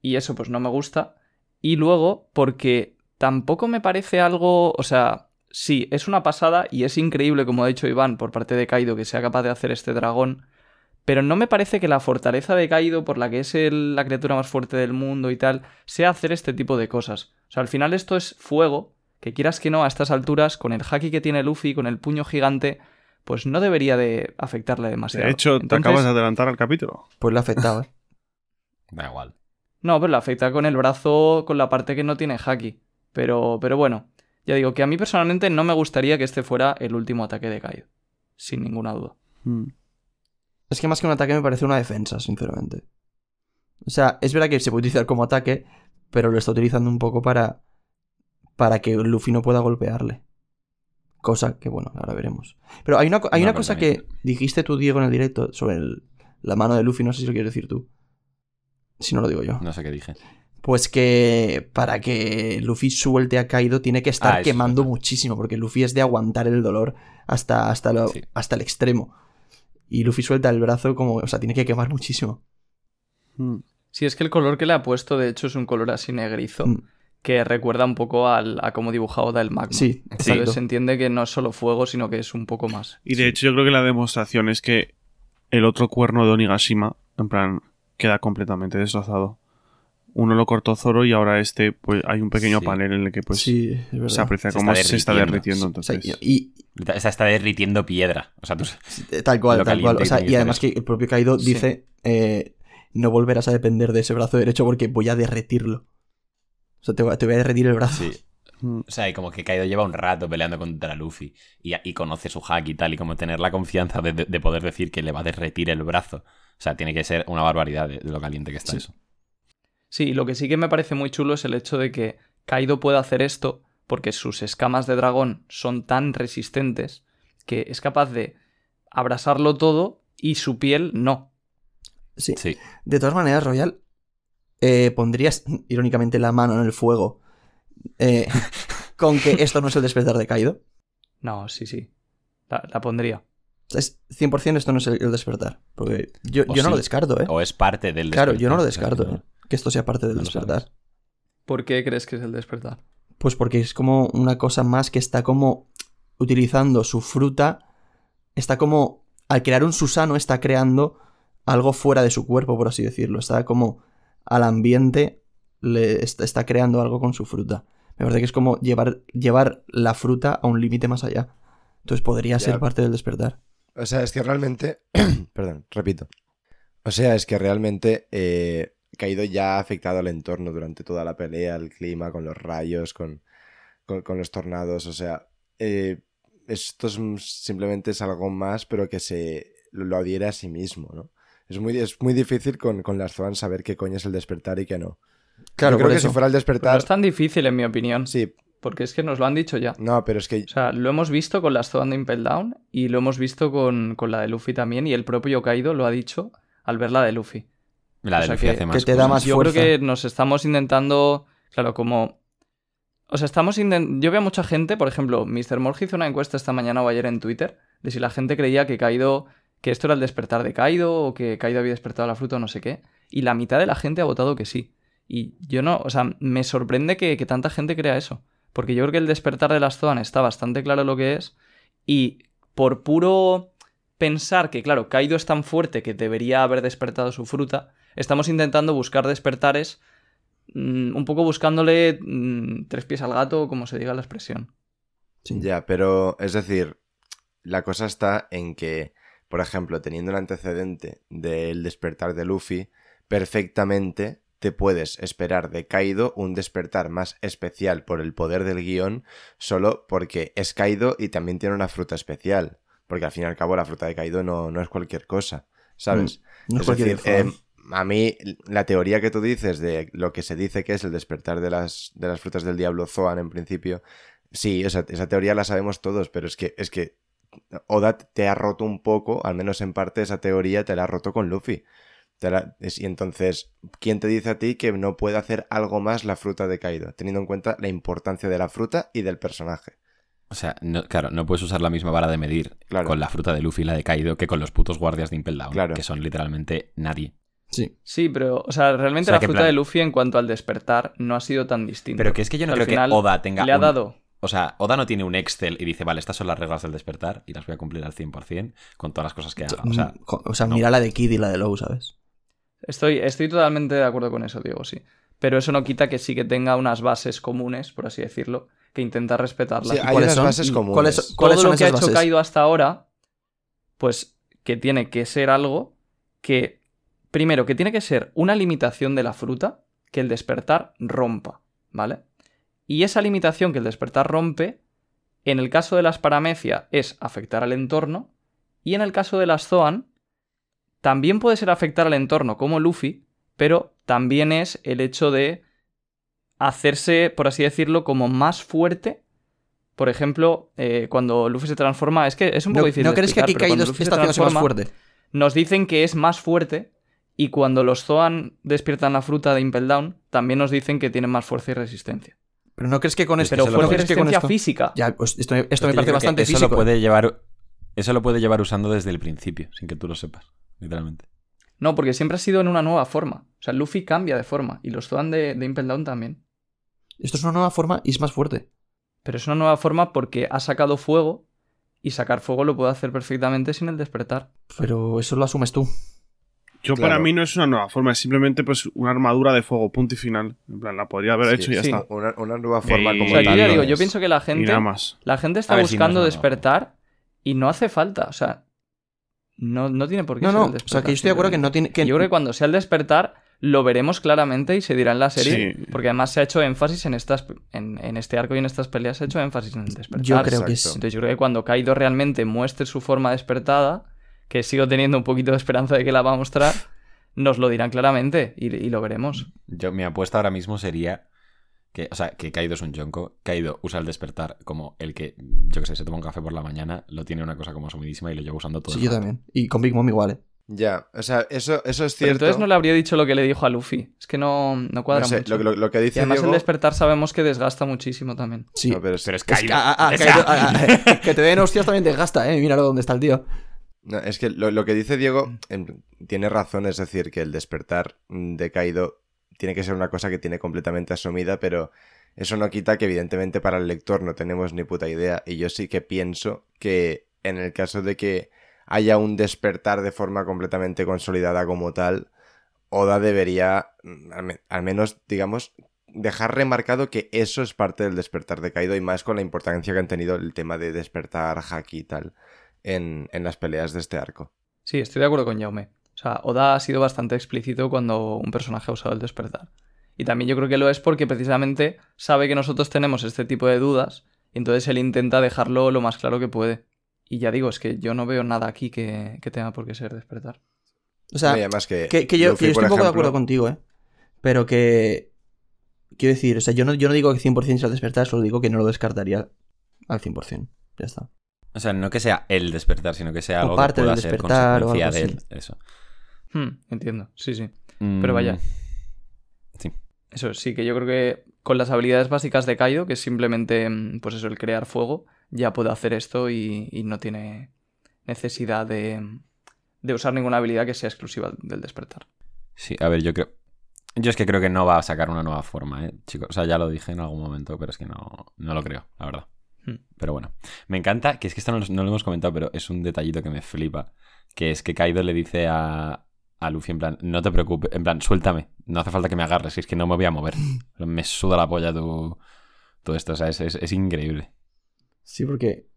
Y eso, pues no me gusta. Y luego, porque tampoco me parece algo. O sea, sí, es una pasada y es increíble, como ha dicho Iván, por parte de Kaido, que sea capaz de hacer este dragón. Pero no me parece que la fortaleza de Kaido, por la que es el- la criatura más fuerte del mundo y tal, sea hacer este tipo de cosas. O sea, al final esto es fuego, que quieras que no, a estas alturas, con el haki que tiene Luffy, con el puño gigante, pues no debería de afectarle demasiado. De hecho, te acabas de adelantar al capítulo. Pues le afectaba. ¿eh? Da igual. No, pero le afecta con el brazo, con la parte que no tiene haki. Pero, pero bueno, ya digo que a mí personalmente no me gustaría que este fuera el último ataque de Kaido. Sin ninguna duda. Mm. Es que más que un ataque me parece una defensa, sinceramente. O sea, es verdad que se puede utilizar como ataque, pero lo está utilizando un poco para. Para que Luffy no pueda golpearle. Cosa que, bueno, ahora veremos. Pero hay una, hay No, una cosa también- que dijiste tú, Diego, en el directo sobre el- la mano de Luffy, no sé si lo quieres decir tú. Si no lo digo yo. No sé qué dije. Pues que para que Luffy suelte a Kaido tiene que estar Ah, es quemando muchísimo, porque Luffy es de aguantar el dolor hasta, hasta, lo- Sí. hasta el extremo. Y Luffy suelta el brazo como, o sea, tiene que quemar muchísimo. Mm. Sí, es que el color que le ha puesto, de hecho, es un color así negrizo, Mm. Que recuerda un poco al, a cómo dibujado da el magma. Sí, Entonces exacto. se entiende que no es solo fuego, sino que es un poco más. Y de hecho, yo creo que la demostración es que el otro cuerno de Onigashima, en plan, queda completamente destrozado. Uno lo cortó Zoro y ahora este, pues hay un pequeño Sí. panel en el que pues sí, se aprecia Se cómo está se está derritiendo. derritiendo. O sea, Entonces, y, O sea, está derritiendo piedra. O sea, tú... y- tal cual, tal cual. O sea, y además que el propio Kaido Sí. dice, eh, no volverás a depender de ese brazo derecho porque voy a derretirlo. O sea, te voy, a- te voy a derretir el brazo. Sí. mm, O sea, y como que Kaido lleva un rato peleando contra Luffy y, y conoce su hack y tal, y como tener la confianza de, de- de poder decir que le va a derretir el brazo. O sea, tiene que ser una barbaridad de, de lo caliente que está Sí. eso. Sí, lo que sí que me parece muy chulo es el hecho de que Kaido pueda hacer esto porque sus escamas de dragón son tan resistentes que es capaz de abrasarlo todo y su piel no. Sí. Sí. De todas maneras, Royal, eh, pondrías irónicamente la mano en el fuego eh, con que esto no es el despertar de Kaido. No, sí, sí. La, la pondría. Es 100% esto no es el, el despertar. Porque yo, yo no lo descarto, ¿eh? O es parte del Claro, yo no lo despertar, descarto, ¿eh? Que esto sea parte del no despertar. sabes. ¿Por qué crees que es el despertar? Pues porque es como una cosa más que está como utilizando su fruta, está como al crear un Susano está creando algo fuera de su cuerpo, por así decirlo. Está como al ambiente, le está, creando algo con su fruta. Me parece que es como llevar, llevar la fruta a un límite más allá. Entonces podría ser Ya. parte del despertar. O sea, es que realmente. Perdón, repito. O sea, es que realmente eh, Kaido ya ha afectado al entorno durante toda la pelea, el clima, con los rayos, con, con, con los tornados. O sea, eh, esto es simplemente es algo más, pero que se lo, lo adhiere a sí mismo, ¿no? Es muy, es muy difícil con, con las Zoan saber qué coño es el despertar y qué no. Claro, Yo creo que eso. si fuera el Pero no despertar. es tan difícil, en mi opinión. Sí, Porque es que nos lo han dicho ya. no, pero es que. O sea, lo hemos visto con las Zoan de Impel Down y lo hemos visto con, con la de Luffy también. Y el propio Kaido lo ha dicho al ver la de Luffy. La de O sea Luffy que- hace que más te da más Yo fuerza. creo que nos estamos intentando. Claro, como. O sea, estamos intentando. Yo veo a mucha gente, por ejemplo, Mr. Morge hizo una encuesta esta mañana o ayer en Twitter de si la gente creía que Kaido. Que esto era el despertar de Kaido o que Kaido había despertado la fruta o no sé qué. Y la mitad de la gente ha votado que sí. Y yo no. O sea, me sorprende que, que tanta gente crea eso. Porque yo creo que el despertar de las Zoan está bastante claro lo que es. Y por puro pensar que, claro, Kaido es tan fuerte que debería haber despertado su fruta, estamos intentando buscar despertares mm, un poco buscándole mm, tres pies al gato, como se diga la expresión. Sí. Ya, pero es decir, la cosa está en que, por ejemplo, teniendo el antecedente del despertar de Luffy, perfectamente te puedes esperar de Kaido un despertar más especial por el poder del guion, solo porque es Kaido y también tiene una fruta especial. Porque al fin y al cabo la fruta de Kaido no, no es cualquier cosa, ¿sabes? No es es cualquier decir, eh, a mí la teoría que tú dices de lo que se dice que es el despertar de las, de las frutas del diablo Zoan en principio, sí, o sea, esa teoría la sabemos todos, pero es que, es que Oda te ha roto un poco, al menos en parte esa teoría te la ha roto con Luffy. Te la- es- y entonces, ¿quién te dice a ti que no puede hacer algo más la fruta de Kaido? Teniendo en cuenta la importancia de la fruta y del personaje. O sea, no- claro, no puedes usar la misma vara de medir Claro. con la fruta de Luffy y la de Kaido que con los putos guardias de Impel Down, Claro. que son literalmente nadie. Sí. Sí, pero, o sea, realmente O sea, la fruta plan- de Luffy en cuanto al despertar no ha sido tan distinto. Pero que es que yo no creo final que Oda tenga Le ha un- dado. O sea, Oda no tiene un Excel y dice, vale, estas son las reglas del despertar y las voy a cumplir al 100% con todas las cosas que haga. O sea, Mm, jo- o sea, no. mira la de Kid y la de Low, ¿sabes? Estoy, estoy totalmente de acuerdo con eso, Diego, sí. Pero eso no quita que sí que tenga unas bases comunes, por así decirlo, que intenta respetarlas. Sí, hay ¿Cuáles unas son? bases ¿Y comunes. cuáles- ¿Cuáles todo son lo que ha hecho? Kaido hasta ahora, pues que tiene que ser algo que, primero, que tiene que ser una limitación de la fruta que el despertar rompa, ¿vale? Y esa limitación que el despertar rompe, en el caso de las paramecia, es afectar al entorno, y en el caso de las Zoan, también puede ser afectar al entorno como Luffy, pero también es el hecho de hacerse, por así decirlo, como más fuerte. Por ejemplo, eh, cuando Luffy se transforma, es que es un poco ¿No, difícil. ¿no de crees que aquí se haciéndose más fuerte? Nos dicen que es más fuerte y cuando los Zoan despiertan la fruta de Impel Down, también nos dicen que tienen más fuerza y resistencia. Pero no crees que con esto... Pero se lo fuerza y ¿no crees que con resistencia esto- física. Ya, pues esto, esto es me parece bastante eso físico. Lo puede llevar, eso lo puede llevar usando desde el principio, sin que tú lo sepas, literalmente. No, porque siempre ha sido en una nueva forma. O sea, Luffy cambia de forma y los Zoan de, de Impel Down también. Esto es una nueva forma y es más fuerte. Pero es una nueva forma porque ha sacado fuego y sacar fuego lo puede hacer perfectamente sin el despertar. Pero eso lo asumes tú. Yo Claro. para mí no es una nueva forma, es simplemente pues una armadura de fuego, punto y final. En plan, la podría haber Sí, hecho y ya sí. está. Una, una nueva forma Eh, como O sea, yo ya no digo, yo pienso que la Y gente, nada más. la gente está si no buscando es despertar y no hace falta. O sea, no, no tiene por qué No, ser no. el O sea, despertar, que yo estoy de acuerdo que no tiene... Que... Yo creo que cuando sea el despertar lo veremos claramente y se dirá en la serie. Sí. Porque además se ha hecho énfasis en estas en, en este arco y en estas peleas se ha hecho énfasis en el despertar. Yo creo que es... Entonces yo creo que cuando Kaido realmente muestre su forma despertada, que sigo teniendo un poquito de esperanza de que la va a mostrar, nos lo dirán claramente y, y lo veremos. Yo, mi apuesta ahora mismo sería que, o sea, que Kaido es un Yonko. Kaido usa el despertar como el que, yo que sé, se toma un café por la mañana, lo tiene una cosa como sumidísima y lo lleva usando todo Sí, el yo rato. también. Y con Big Mom igual, ¿eh? Ya, o sea, eso, eso es Pero cierto. entonces no le habría dicho lo que le dijo a Luffy. Es que no, no cuadra No sé, mucho. lo, lo- lo que y además Diego... el despertar sabemos que desgasta muchísimo también. Sí. No, pero es- Pero es Es que, Kaido- ah, que te den hostias también desgasta, ¿eh? Míralo dónde está el tío. No, es que lo, lo que dice Diego em, tiene razón, es decir, que el despertar mm, de Kaido tiene que ser una cosa que tiene completamente asumida, pero eso no quita que evidentemente para el lector no tenemos ni puta idea. Y yo sí que pienso que en el caso de que haya un despertar de forma completamente consolidada como tal, Oda debería, mm, al, me- al menos, digamos, dejar remarcado que eso es parte del despertar de Kaido y más con la importancia que han tenido el tema de despertar Haki y tal en, en las peleas de este arco. Sí, estoy de acuerdo con Jaume. O sea, Oda ha sido bastante explícito cuando un personaje ha usado el despertar. Y también yo creo que lo es porque precisamente sabe que nosotros tenemos este tipo de dudas y entonces él intenta dejarlo lo más claro que puede. Y ya digo, es que yo no veo nada aquí que, que tenga por qué ser despertar. O sea, además que, que, que yo, Luffy, que yo estoy un poco de acuerdo contigo, ¿eh? Pero que... Quiero decir, o sea, yo no, yo no digo que 100% sea el despertar, solo digo que no lo descartaría al 100%. Ya está. O sea, no que sea el despertar, sino que sea O algo parte que pueda del ser consecuencia de él. Eso. Hmm, entiendo, sí, sí. Pero vaya. Mm, Sí. Eso sí, que yo creo que con las habilidades básicas de Kaido, que es simplemente, mm, pues eso, el crear fuego, ya puede hacer esto y, y no tiene necesidad de, de usar ninguna habilidad que sea exclusiva del despertar. Sí, a ver, yo creo. Yo es que creo que no va a sacar una nueva forma, ¿eh, chicos? O sea, ya lo dije en algún momento, pero es que no, no lo creo, la verdad. Hmm. Pero bueno, me encanta, que es que esto no, lo- no lo hemos comentado, pero es un detallito que me flipa. Que es que Kaido le dice a, a Luffy en plan, no te preocupes, en plan, suéltame, no hace falta que me agarres, es que no me voy a mover. Me suda la polla tu, todo esto, o sea, es, es- es increíble. Sí, porque...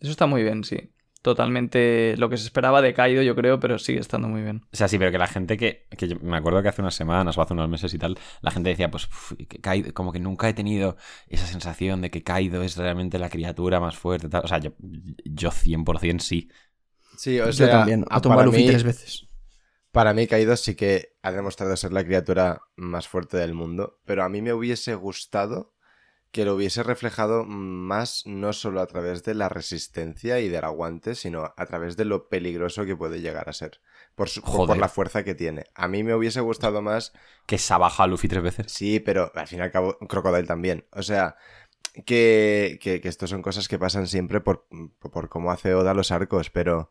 Eso está muy bien, sí. Totalmente lo que se esperaba de Kaido, yo creo, pero sigue estando muy bien. O sea, sí, pero que la gente que, que yo me acuerdo que hace unas semanas o hace unos meses y tal, la gente decía, pues, "Uf, que Kaido- como que nunca he tenido esa sensación de que Kaido es realmente la criatura más fuerte. Tal. O sea, yo, yo 100% sí. Sí, o yo sea, también. a- Ha tomado Luffy mí- tres veces. Para mí, Kaido sí que ha demostrado ser la criatura más fuerte del mundo, pero a mí me hubiese gustado que lo hubiese reflejado más no solo a través de la resistencia y del aguante, sino a través de lo peligroso que puede llegar a ser, por, su- por- la fuerza que tiene. A mí me hubiese gustado más, Que se ha bajado a Luffy tres veces. sí, pero al fin y al cabo, Crocodile también. O sea, que, que, que esto son cosas que pasan siempre por, por cómo hace Oda los arcos, pero,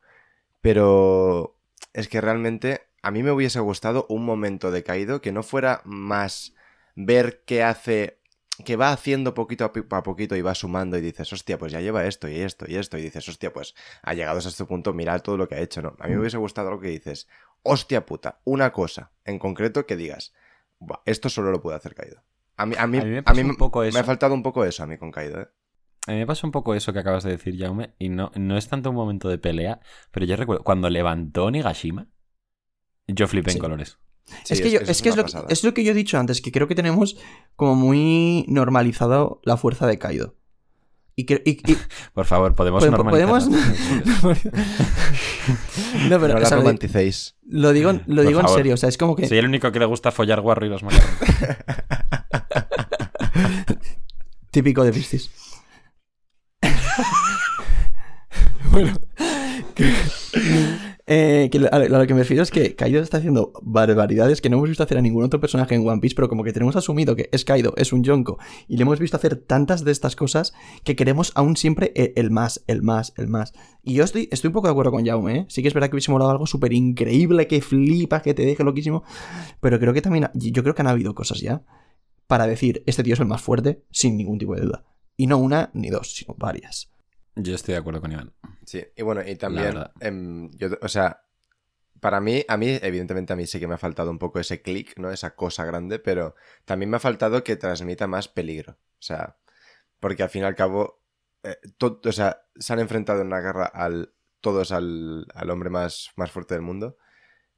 pero es que realmente a mí me hubiese gustado un momento de Kaido que no fuera más ver qué hace, que va haciendo poquito a, poquito y va sumando y dices, hostia, pues ya lleva esto y esto y esto y dices, hostia, pues ha llegado hasta este punto, mira todo lo que ha hecho, ¿no? A mí me hubiese gustado algo que dices, hostia puta, una cosa en concreto que digas, "Buah, esto solo lo puede hacer Kaido. A mí, a mí, A mí me a pasa mí un poco me ha faltado un poco eso a mí con Kaido, ¿eh? A mí me pasa un poco eso que acabas de decir, Jaume, y no, no es tanto un momento de pelea, pero yo recuerdo, cuando levantó Nigashima, yo flipé Sí. en colores. Sí, es que, yo- es, que es, lo, es lo que yo he dicho antes, que creo que tenemos como muy normalizado la fuerza de Kaido. Y, que, y- y- Por favor, podemos Pode- normalizar. podemos- no, pero no o la sea, lo, di- romanticéis. lo digo, lo digo en serio, o sea, es como que... Soy el único que le gusta follar guarro y los macarrones. Típico de Piscis. bueno. que- eh, que a, lo, que me refiero es que Kaido está haciendo barbaridades que no hemos visto hacer a ningún otro personaje en One Piece, pero como que tenemos asumido que es Kaido, es un Yonko, y le hemos visto hacer tantas de estas cosas que queremos aún siempre el, el más, el más, el más. Y yo estoy, estoy un poco de acuerdo con Jaume, ¿eh? Sí que es verdad que hubiese molado algo súper increíble, que flipa, que te deje loquísimo, pero creo que también, yo creo que han habido cosas ya para decir, este tío es el más fuerte, sin ningún tipo de duda. Y no una ni dos, sino varias. Yo estoy de acuerdo con Iván. Sí, y bueno, y también, em, yo, o sea, para mí, a mí, evidentemente a mí sí que me ha faltado un poco ese clic, ¿no? Esa cosa grande, pero también me ha faltado que transmita más peligro. O sea, porque al fin y al cabo, eh, o sea, se han enfrentado en una guerra al, todos al, al hombre más, más fuerte del mundo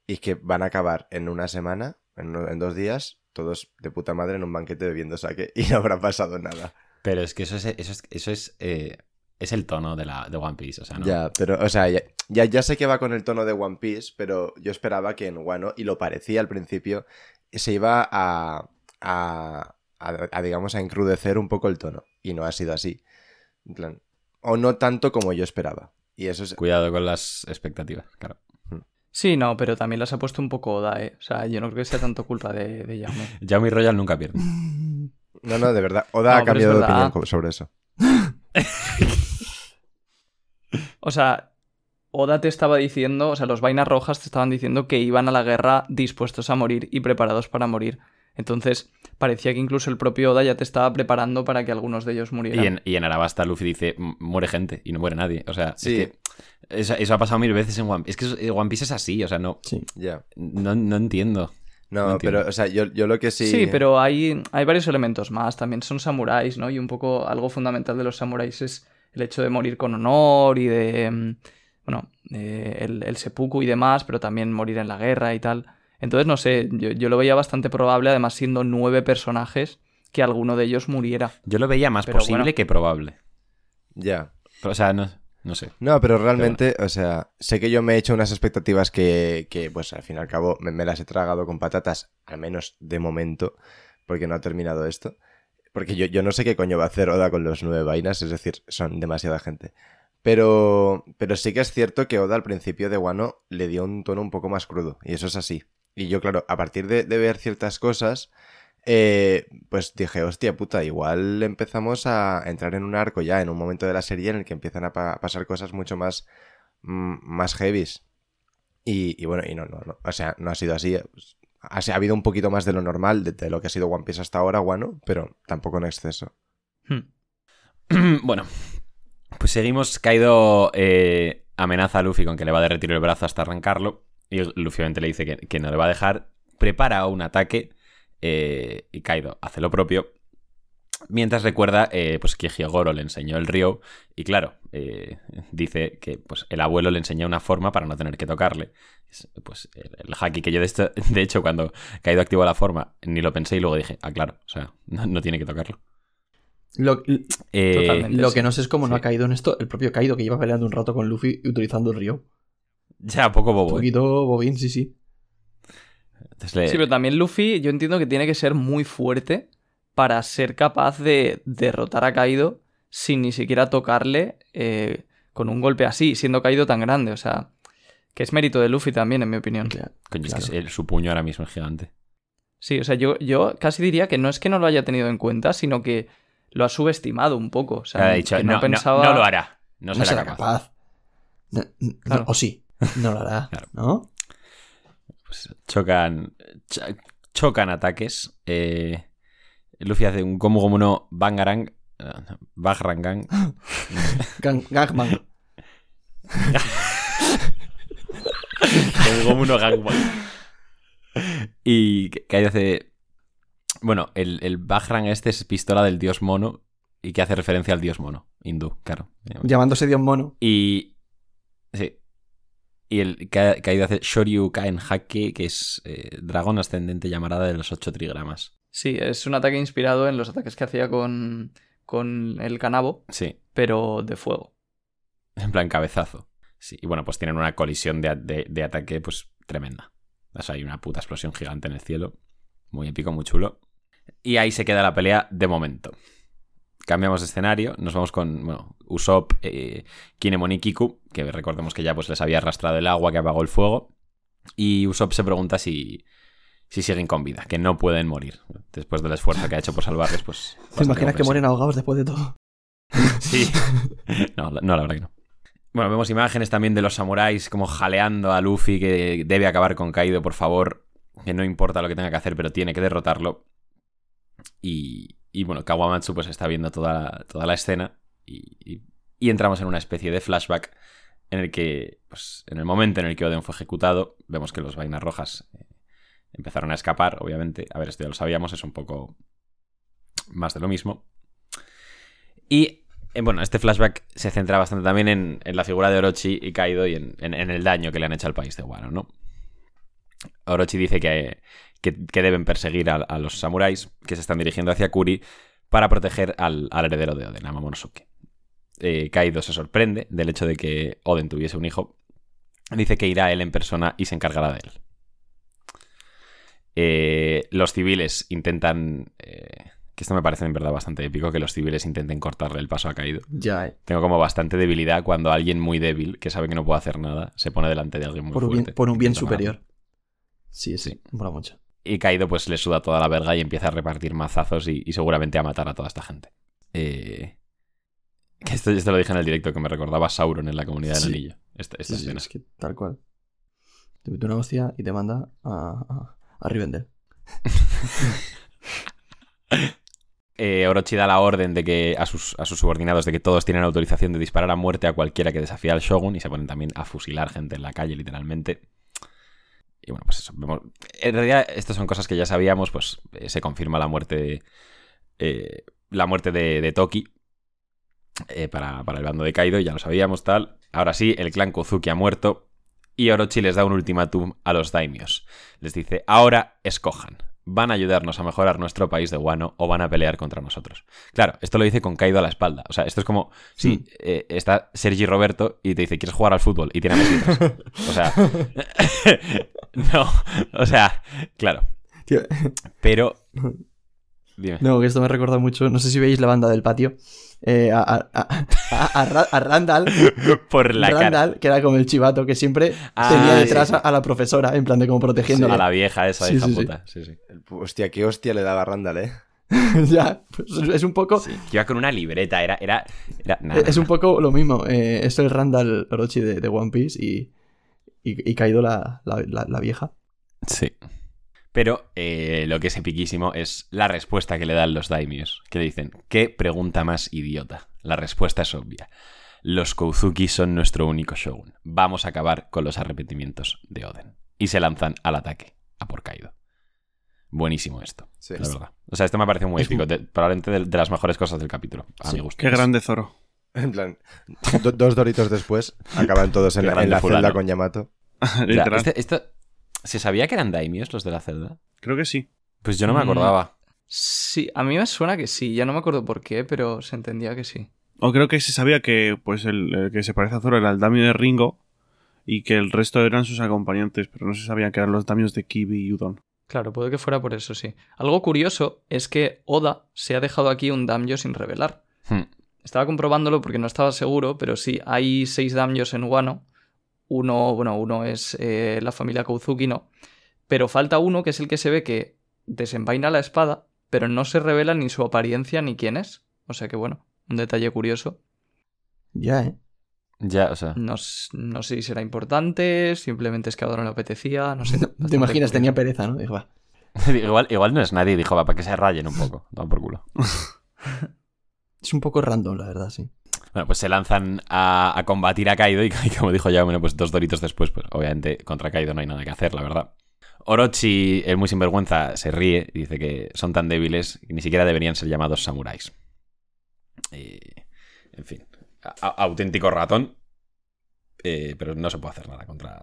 y que van a acabar en una semana, en, dos días, todos de puta madre en un banquete bebiendo sake y no habrá pasado nada. Pero es que eso es, eso es, eso es, eh, es el tono de, la, de One Piece, o sea, ¿no? Ya, pero, o sea, ya, ya, ya sé que va con el tono de One Piece, pero yo esperaba que en Wano, y lo parecía al principio, se iba a, a, a- a, digamos, a encrudecer un poco el tono. Y no ha sido así. En plan, o no tanto como yo esperaba. Y eso es... Cuidado con las expectativas, claro. Sí, no, pero también las ha puesto un poco Oda, ¿eh? O sea, yo no creo que sea tanto culpa de, de Jaume. Jaume y Royal nunca pierden. No, no, de verdad. Oda No, ha cambiado de opinión sobre eso. O sea, Oda te estaba diciendo, o sea, los vainas rojas te estaban diciendo que iban a la guerra dispuestos a morir y preparados para morir. Entonces, parecía que incluso el propio Oda ya te estaba preparando para que algunos de ellos murieran. Y en, y en Arabasta Luffy dice, "M- muere gente y no muere nadie. O sea, Sí. es que eso, eso ha pasado mil veces en One Piece. Es que eso- One Piece es así, o sea, no, Sí. Ya. no, no entiendo. No, No pero, o sea, yo, yo lo que sí. Sí, pero hay, hay varios elementos más. También son samuráis, ¿no? Y un poco algo fundamental de los samuráis es el hecho de morir con honor y de. mm, Bueno, eh, el, el seppuku y demás, pero también morir en la guerra y tal. Entonces, no sé, yo, yo lo veía bastante probable, además siendo nueve personajes, que alguno de ellos muriera. Yo lo veía más Pero posible bueno. que probable. Ya. O sea, no, no sé. No, pero realmente, o sea, sé que yo me he hecho unas expectativas que, que, pues al fin y al cabo, me, me las he tragado con patatas, al menos de momento, porque no ha terminado esto. Porque yo, yo no sé qué coño va a hacer Oda con los nueve vainas, es decir, son demasiada gente. Pero, pero sí que es cierto que Oda al principio de Wano le dio un tono un poco más crudo, y eso es así. Y yo, claro, a partir de, de ver ciertas cosas, eh, pues dije, hostia puta, igual empezamos a entrar en un arco ya, en un momento de la serie en el que empiezan a pa- pasar cosas mucho más, mm, más heavies. Y, bueno, y no, no, no, o sea, no ha sido así. pues, ha, ha habido un poquito más de lo normal, de, lo que ha sido One Piece hasta ahora, Wano, pero tampoco en exceso. Hmm. bueno, pues seguimos. Kaido eh, amenaza a Luffy con que le va a derretir el brazo hasta arrancarlo. Y Luffy obviamente le dice que, que no le va a dejar. Prepara un ataque. eh, y Kaido hace lo propio. Mientras recuerda eh, pues que Hyogoro le enseñó el río. Y claro, eh, dice que pues, el abuelo le enseñó una forma para no tener que tocarle. Es, Pues el, el haki que yo de, esto- de hecho cuando Kaido activó la forma ni lo pensé y luego dije, ah claro, o sea, no, no tiene que tocarlo. Lo, Eh, lo sí. que no sé es cómo no ha caído en esto el propio Kaido, que lleva peleando un rato con Luffy utilizando el río. Ya, poco Un bobo. ¿eh? poquito bobín, sí, sí. Entonces le- Sí, pero también Luffy, yo entiendo que tiene que ser muy fuerte para ser capaz de derrotar a Kaido sin ni siquiera tocarle eh, con un golpe así, siendo Kaido tan grande. O sea, que es mérito de Luffy también, en mi opinión. Claro. Coño, es que su puño ahora mismo es gigante. Sí, o sea, yo, yo casi diría que no es que no lo haya tenido en cuenta, sino que lo ha subestimado un poco. O sea, Ha dicho, que no, pensaba... no lo hará. No, No, será, será capaz. capaz. No, no, Claro. o sí, no lo hará, Claro. ¿no? Pues chocan, cho- chocan ataques. eh, Luffy hace un Gomu Gomu no Bangarang. eh, Bagrangang. Gang- Gangman. Gomu Gomu no Gangbang. Y Kaido hace... Bueno, el, el este es pistola del dios mono y que hace referencia al dios mono, hindú, claro. Llamándose Dios Mono. Y. Sí. Y el Ka- Kaido hace Shoryu Kaen Hake, que es eh, dragón ascendente llamarada de los ocho trigramas. Sí, es un ataque inspirado en los ataques que hacía con, con el canabo, Sí, pero de fuego. en plan cabezazo. Sí, y bueno, pues tienen una colisión de, de ataque, pues tremenda. O sea, hay una puta explosión gigante en el cielo. Muy épico, muy chulo. Y ahí se queda la pelea de momento. Cambiamos de escenario, nos vamos con bueno, Usopp, eh, Kinemon y Kiku, que recordemos que ya pues, les había arrastrado el agua que apagó el fuego. Y Usopp se pregunta si, si siguen con vida, que no pueden morir. Después del esfuerzo que ha hecho por salvarles, pues. ¿Te imaginas que mueren ahogados después de todo? Sí. No, la- no, la verdad que no. Bueno, vemos imágenes también de los samuráis como jaleando a Luffy que debe acabar con Kaido, por favor. Que no importa lo que tenga que hacer, pero tiene que derrotarlo. Y, y bueno, Kawamatsu pues está viendo toda la, toda la escena y, y- y entramos en una especie de flashback en el que, pues, en el momento en el que Oden fue ejecutado, vemos que los vainas rojas eh, empezaron a escapar, obviamente. A ver, esto ya lo sabíamos, es un poco más de lo mismo. Y eh, bueno, este flashback se centra bastante también en, en la figura de Orochi y Kaido y en, en- el daño que le han hecho al país de Wano, ¿no? Orochi dice que, que- que deben perseguir a, a los samuráis que se están dirigiendo hacia Kuri para proteger al, al heredero de Oden, a Momonosuke. Eh, Kaido se sorprende del hecho de que Oden tuviese un hijo. Dice que irá él en persona y se encargará de él. Eh, los civiles intentan... eh, que esto me parece en verdad bastante épico, que los civiles intenten cortarle el paso a Kaido. Ya, eh. Tengo como bastante debilidad cuando alguien muy débil, que sabe que no puede hacer nada, se pone delante de alguien muy Por un bien, fuerte. por un bien superior. Sí, sí, mola mucho. Y Kaido pues le suda toda la verga y empieza a repartir mazazos y, y seguramente a matar a toda esta gente. Eh, Que esto, esto lo dije en el directo, que me recordaba a Sauron en la comunidad del Sí. anillo. Esta, esta Sí, es que tal cual. Te mete una hostia y te manda a Rivendell. Eh, Orochi da la orden de que a sus, a sus subordinados de que todos tienen autorización de disparar a muerte a cualquiera que desafíe al Shogun y se ponen también a fusilar gente en la calle, literalmente. Y bueno, pues eso. vemos- En realidad, estas son cosas que ya sabíamos, pues eh, se confirma la muerte de. eh, la muerte de, de Toki eh, para, para el bando de Kaido, ya lo sabíamos, tal. Ahora sí, el clan Kozuki ha muerto y Orochi les da un ultimátum a los daimios. Les dice, ahora escojan. ¿Van a ayudarnos a mejorar nuestro país de Wano o van a pelear contra nosotros? Claro, esto lo dice con Kaido a la espalda. O sea, esto es como si Hmm. eh, está Sergi Roberto y te dice, ¿quieres jugar al fútbol? Y tiene detrás. O sea, no, o sea, claro. Tío, Pero, dime. no, que esto me recuerda mucho. No sé si veis la banda del patio. Eh, a, a- a- a- a Ra- a Randall, Por la cara. Randall, que era como el chivato que siempre Ah, tenía detrás sí. a, a la profesora, en plan de como protegiéndola. A la vieja esa, Sí, hija puta. Sí, sí. Hostia, qué hostia le daba Randall, ¿eh? ya, pues es un poco. Sí, que iba con una libreta, era. era, era nah, Es nah, un poco lo mismo. Eh, esto es Randall Orochi de, de One Piece y, y, la, la, la- la vieja. Sí. Pero eh, lo que es epiquísimo es la respuesta que le dan los daimios. Que le dicen, ¿qué pregunta más idiota? La respuesta es obvia. Los Kouzuki son nuestro único shogun. Vamos a acabar con los arrepentimientos de Oden. Y se lanzan al ataque, a por Kaido. Buenísimo esto, Sí. la verdad. O sea, esto me parece muy Es épico. de- probablemente de, de las mejores cosas del capítulo, a Sí. mi gusto. Qué grande Zoro. En plan, do- dos doritos después, acaban todos en, la- en grande la fulano. celda con Yamato. Ya, Literal. este- esto, ¿Se sabía que eran daimios los de la celda? Creo que sí. Pues yo no me Mm. acordaba. Sí, a mí me suena que sí, ya no me acuerdo por qué, pero se entendía que sí. O creo que se sabía que pues el, el que se parece a Zoro era el damio de Ringo y que el resto eran sus acompañantes, pero no se sabía que eran los damios de Kibi y Udon. Claro, puede que fuera por eso, sí. Algo curioso es que Oda se ha dejado aquí un damyo sin revelar. Hmm. Estaba comprobándolo porque no estaba seguro, pero sí, hay seis damyos en Wano. Uno, bueno, uno es eh, la familia Kouzuki, ¿no? Pero falta uno que es el que se ve que desenvaina la espada, pero no se revela ni su apariencia ni quién es. O sea que bueno, un detalle curioso. Ya, ¿eh? Ya, o sea. No, no sé si será importante, simplemente es que a Oda no le apetecía, no sé. ¿Te imaginas? Tenía pereza, ¿no? Dijo, va. igual, igual no es nadie, dijo, va, para que se rayen un poco. Toma por culo. Es un poco random, la verdad, sí. Bueno, pues se lanzan a, a combatir a Kaido y, como dijo ya, bueno, pues dos doritos después, pues obviamente contra Kaido no hay nada que hacer, la verdad. Orochi, el muy sinvergüenza, se ríe dice que son tan débiles que ni siquiera deberían ser llamados samuráis. Y, en fin, auténtico ratón, eh, pero no se puede hacer nada contra,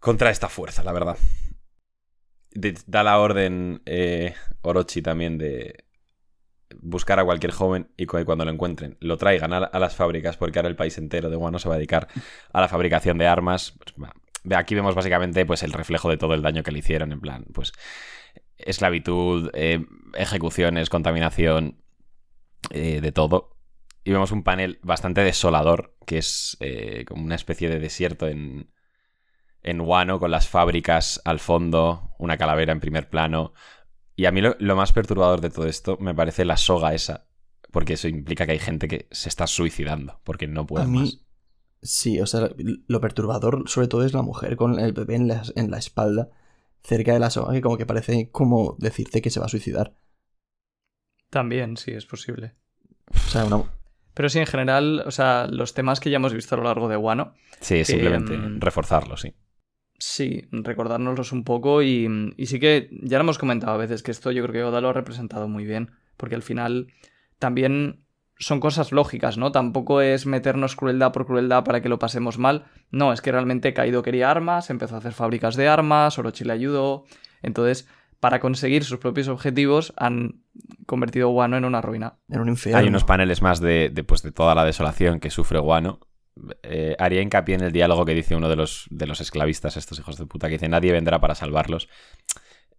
contra esta fuerza, la verdad. Da la orden eh, Orochi también de buscar a cualquier joven y cu- cuando lo encuentren lo traigan a, a las fábricas porque ahora el país entero de Wano se va a dedicar a la fabricación de armas. Pues, aquí vemos básicamente pues el reflejo de todo el daño que le hicieron, en plan, pues esclavitud, eh, ejecuciones, contaminación, eh, de todo. Y vemos un panel bastante desolador, que es eh, como una especie de desierto en, en Wano, con las fábricas al fondo, una calavera en primer plano. Y a mí lo, lo más perturbador de todo esto me parece la soga esa, porque eso implica que hay gente que se está suicidando, porque no puede A mí, más. sí, o sea, lo perturbador sobre todo es la mujer con el bebé en la, en la espalda, cerca de la soga, que como que parece como decirte que se va a suicidar. También, sí, es posible. O sea, una... Pero sí, en general, o sea, los temas que ya hemos visto a lo largo de Wano, Sí, simplemente Em, reforzarlo, sí. Sí, recordárnoslos un poco y, y sí que ya lo hemos comentado a veces que esto yo creo que Oda lo ha representado muy bien, porque al final también son cosas lógicas, ¿no? Tampoco es meternos crueldad por crueldad para que lo pasemos mal, no, es que realmente Kaido quería armas, empezó a hacer fábricas de armas, Orochi le ayudó, entonces para conseguir sus propios objetivos han convertido Wano en una ruina. en un infierno. Hay unos paneles más de, de, pues, de toda la desolación que sufre Guano. Eh, haría hincapié en el diálogo que dice uno de los, de los esclavistas, estos hijos de puta, que dice nadie vendrá para salvarlos.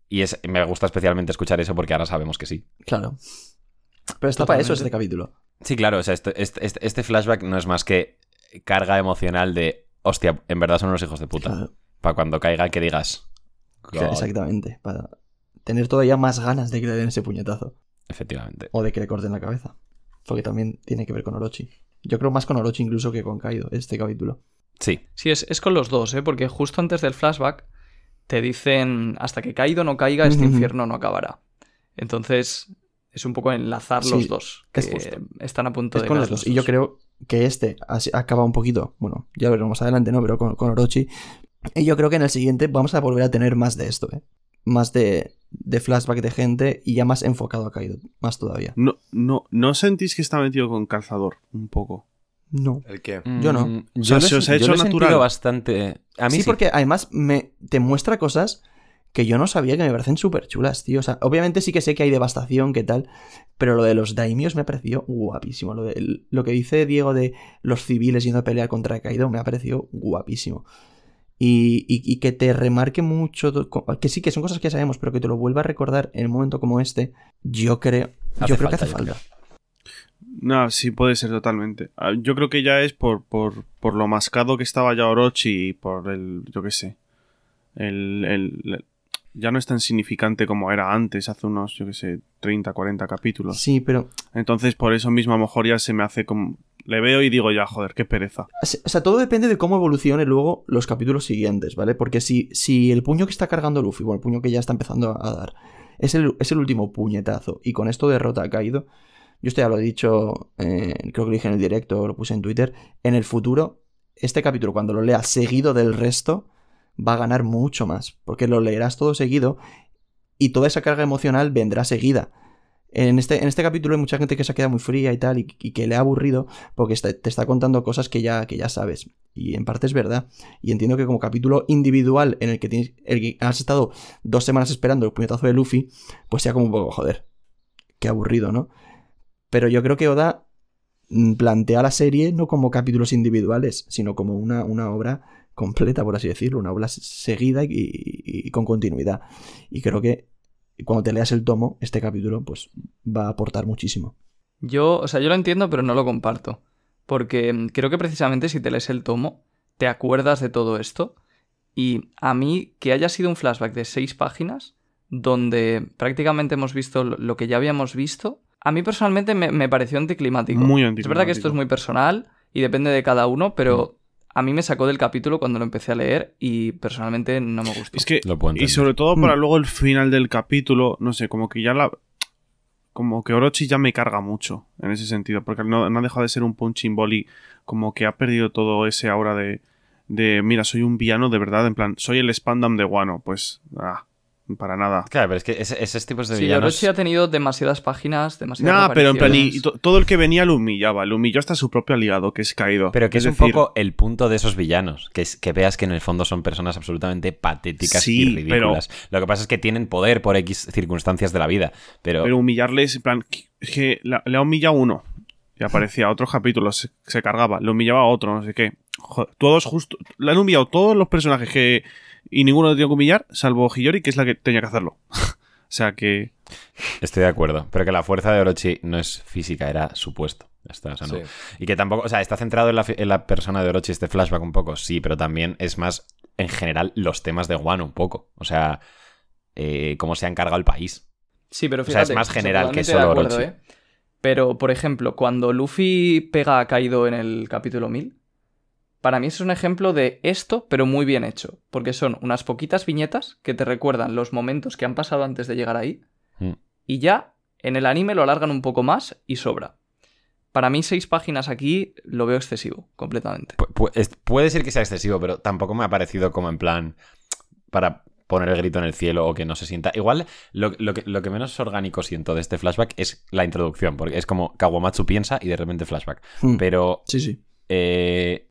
Y es, me gusta especialmente escuchar eso porque ahora sabemos que sí. Claro. Pero está para eso este capítulo. Sí, claro, o sea, este, este, este- este flashback no es más que carga emocional de, hostia, en verdad son unos hijos de puta. Claro, Para cuando caiga que digas, exactamente. Para tener todavía más ganas de que le den ese puñetazo. efectivamente. O de que le corten la cabeza. Porque también tiene que ver con Orochi. Yo creo más con Orochi incluso que con Kaido, este capítulo. Sí, Sí, es, es con los dos, ¿eh? Porque justo antes del flashback, te dicen hasta que Kaido no caiga, este infierno no acabará. Entonces, es un poco enlazar Sí, los dos. es que justo. están a punto Es de con los dos. Y yo creo que este acaba un poquito. Bueno, ya veremos adelante, ¿no? Pero con, con Orochi. Y yo creo que en el siguiente vamos a volver a tener más de esto, ¿eh? Más de, de flashback de gente y ya más enfocado a Kaido. Más todavía. No, no, ¿No sentís que está metido con calzador? Un poco. No. ¿El qué? Yo no. Mm, O sea, Yo, lo se os ha yo hecho natural. bastante. A mí sí, sí, porque además me, te muestra cosas que yo no sabía que me parecen súper chulas, tío. O sea, obviamente sí que sé que hay devastación, que tal, pero lo de los daimios me ha parecido guapísimo. Lo, de, lo que dice Diego de los civiles yendo a pelear contra Kaido me ha parecido guapísimo. Y, y- y que te remarque mucho, que sí que son cosas que ya sabemos, pero que te lo vuelva a recordar en un momento como este, yo creo, Hace yo creo que hace falta. No, sí, puede ser totalmente. Ah, Yo creo que ya es por, por, por lo mascado que estaba ya Orochi y por el, yo qué sé, el- ya no es tan significante como era antes, hace unos, yo qué sé, 30, 40 capítulos. Sí, pero Entonces, por eso mismo a lo mejor ya se me hace como... Le veo y digo ya, joder, qué pereza. O sea, todo depende de cómo evolucione luego los capítulos siguientes, ¿vale? Porque si, si el puño que está cargando Luffy, bueno, el puño que ya está empezando a dar, es el, es el último puñetazo y con esto derrota a Kaido, yo esto ya lo he dicho, eh, creo que lo dije en el directo, lo puse en Twitter, en el futuro, este capítulo cuando lo leas seguido del resto, va a ganar mucho más, porque lo leerás todo seguido y toda esa carga emocional vendrá seguida. En este, en este capítulo hay mucha gente que se queda muy fría y tal, y, que le ha aburrido porque te está contando cosas que ya, que ya sabes. Y en parte es verdad. Y entiendo que como capítulo individual en el que, tienes, el que has estado dos semanas esperando el puñetazo de Luffy, pues sea como un poco, joder, qué aburrido, ¿no? Pero yo creo que Oda mm, plantea la serie no como capítulos individuales, sino como una, una obra completa, por así decirlo, una obra seguida y, y- y con continuidad. Y creo que cuando te leas el tomo, este capítulo, pues va a aportar muchísimo. Yo, o sea, yo lo entiendo, pero no lo comparto. Porque mm, creo que precisamente si te lees el tomo, te acuerdas de todo esto. Y a mí, que haya sido un flashback de seis páginas, donde prácticamente hemos visto lo que ya habíamos visto, a mí personalmente me, me pareció anticlimático. Muy Es verdad que esto es anticlimático. muy personal y depende de cada uno, pero a mí me sacó del capítulo cuando lo empecé a leer y personalmente no me gustó. Es que... Lo puedo Y sobre todo para Mm. luego el final del capítulo, no sé, como que ya la... Como que Orochi ya me carga mucho en ese sentido, porque no, no ha dejado de ser un punching y como que ha perdido todo ese aura de, de, mira, soy un villano de verdad, en plan, soy el Spandam de Guano, pues, ah, para nada. Claro, pero es que ese- esos tipos de Sí, villanos. Orochi ha tenido demasiadas páginas, demasiadas Nah, pero en plan, y, todo el que venía lo humillaba, lo humilló hasta su propio aliado, que es Kaido. Pero que es, un decir, poco el punto de esos villanos, que es que veas que en el fondo son personas absolutamente patéticas Sí, y ridículas. Lo que pasa es que tienen poder por X circunstancias de la vida, pero, Pero humillarles, en plan, es que la- le ha humillado uno. Y aparecía otros capítulos, se, se cargaba, le humillaba a otro, no sé qué. Joder, todos justo. Le han humillado todos los personajes que. Y ninguno le tiene que humillar, salvo Hiyori, que es la que tenía que hacerlo. o sea que. estoy de acuerdo. Pero que la fuerza de Orochi no es física, era supuesto. Está, o sea, no. Sí. Y que tampoco, o sea, está centrado en la, fi- en la persona de Orochi este flashback un poco, sí, pero también es más en general los temas de Wano un poco. O sea, eh, cómo se ha encargado el país. Sí, pero O sea, es fíjate, más general que solo acuerdo, Orochi. ¿eh? Pero, por ejemplo, cuando Luffy pega a Kaido en el capítulo 1000, para mí es un ejemplo de esto, pero muy bien hecho. Porque son unas poquitas viñetas que te recuerdan los momentos que han pasado antes de llegar ahí. Mm. Y ya en el anime lo alargan un poco más y sobra. Para mí, seis páginas aquí lo veo excesivo, completamente. Pu- pu- es- puede ser que sea excesivo, pero tampoco me ha parecido como en plan para poner el grito en el cielo o que no se sienta. Igual lo, lo que, lo que menos orgánico siento de este flashback es la introducción, porque es como Kawamatsu piensa y de repente flashback. Hmm. Pero Sí, sí. eh,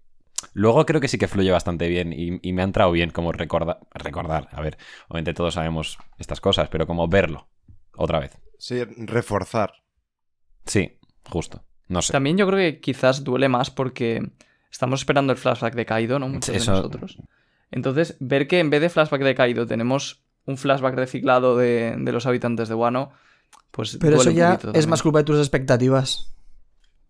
luego creo que sí que fluye bastante bien y, y me ha entrado bien como recorda- recordar. A ver, obviamente todos sabemos estas cosas, pero como verlo otra vez. Sí, reforzar. Sí, justo. No sé. También yo creo que quizás duele más porque estamos esperando el flashback de Kaido, ¿no? Muchos Eso- de nosotros. Entonces, ver que en vez de flashback de Kaido tenemos un flashback reciclado de, de los habitantes de Wano, pues. Pero eso duele un ya poquito es más culpa de tus expectativas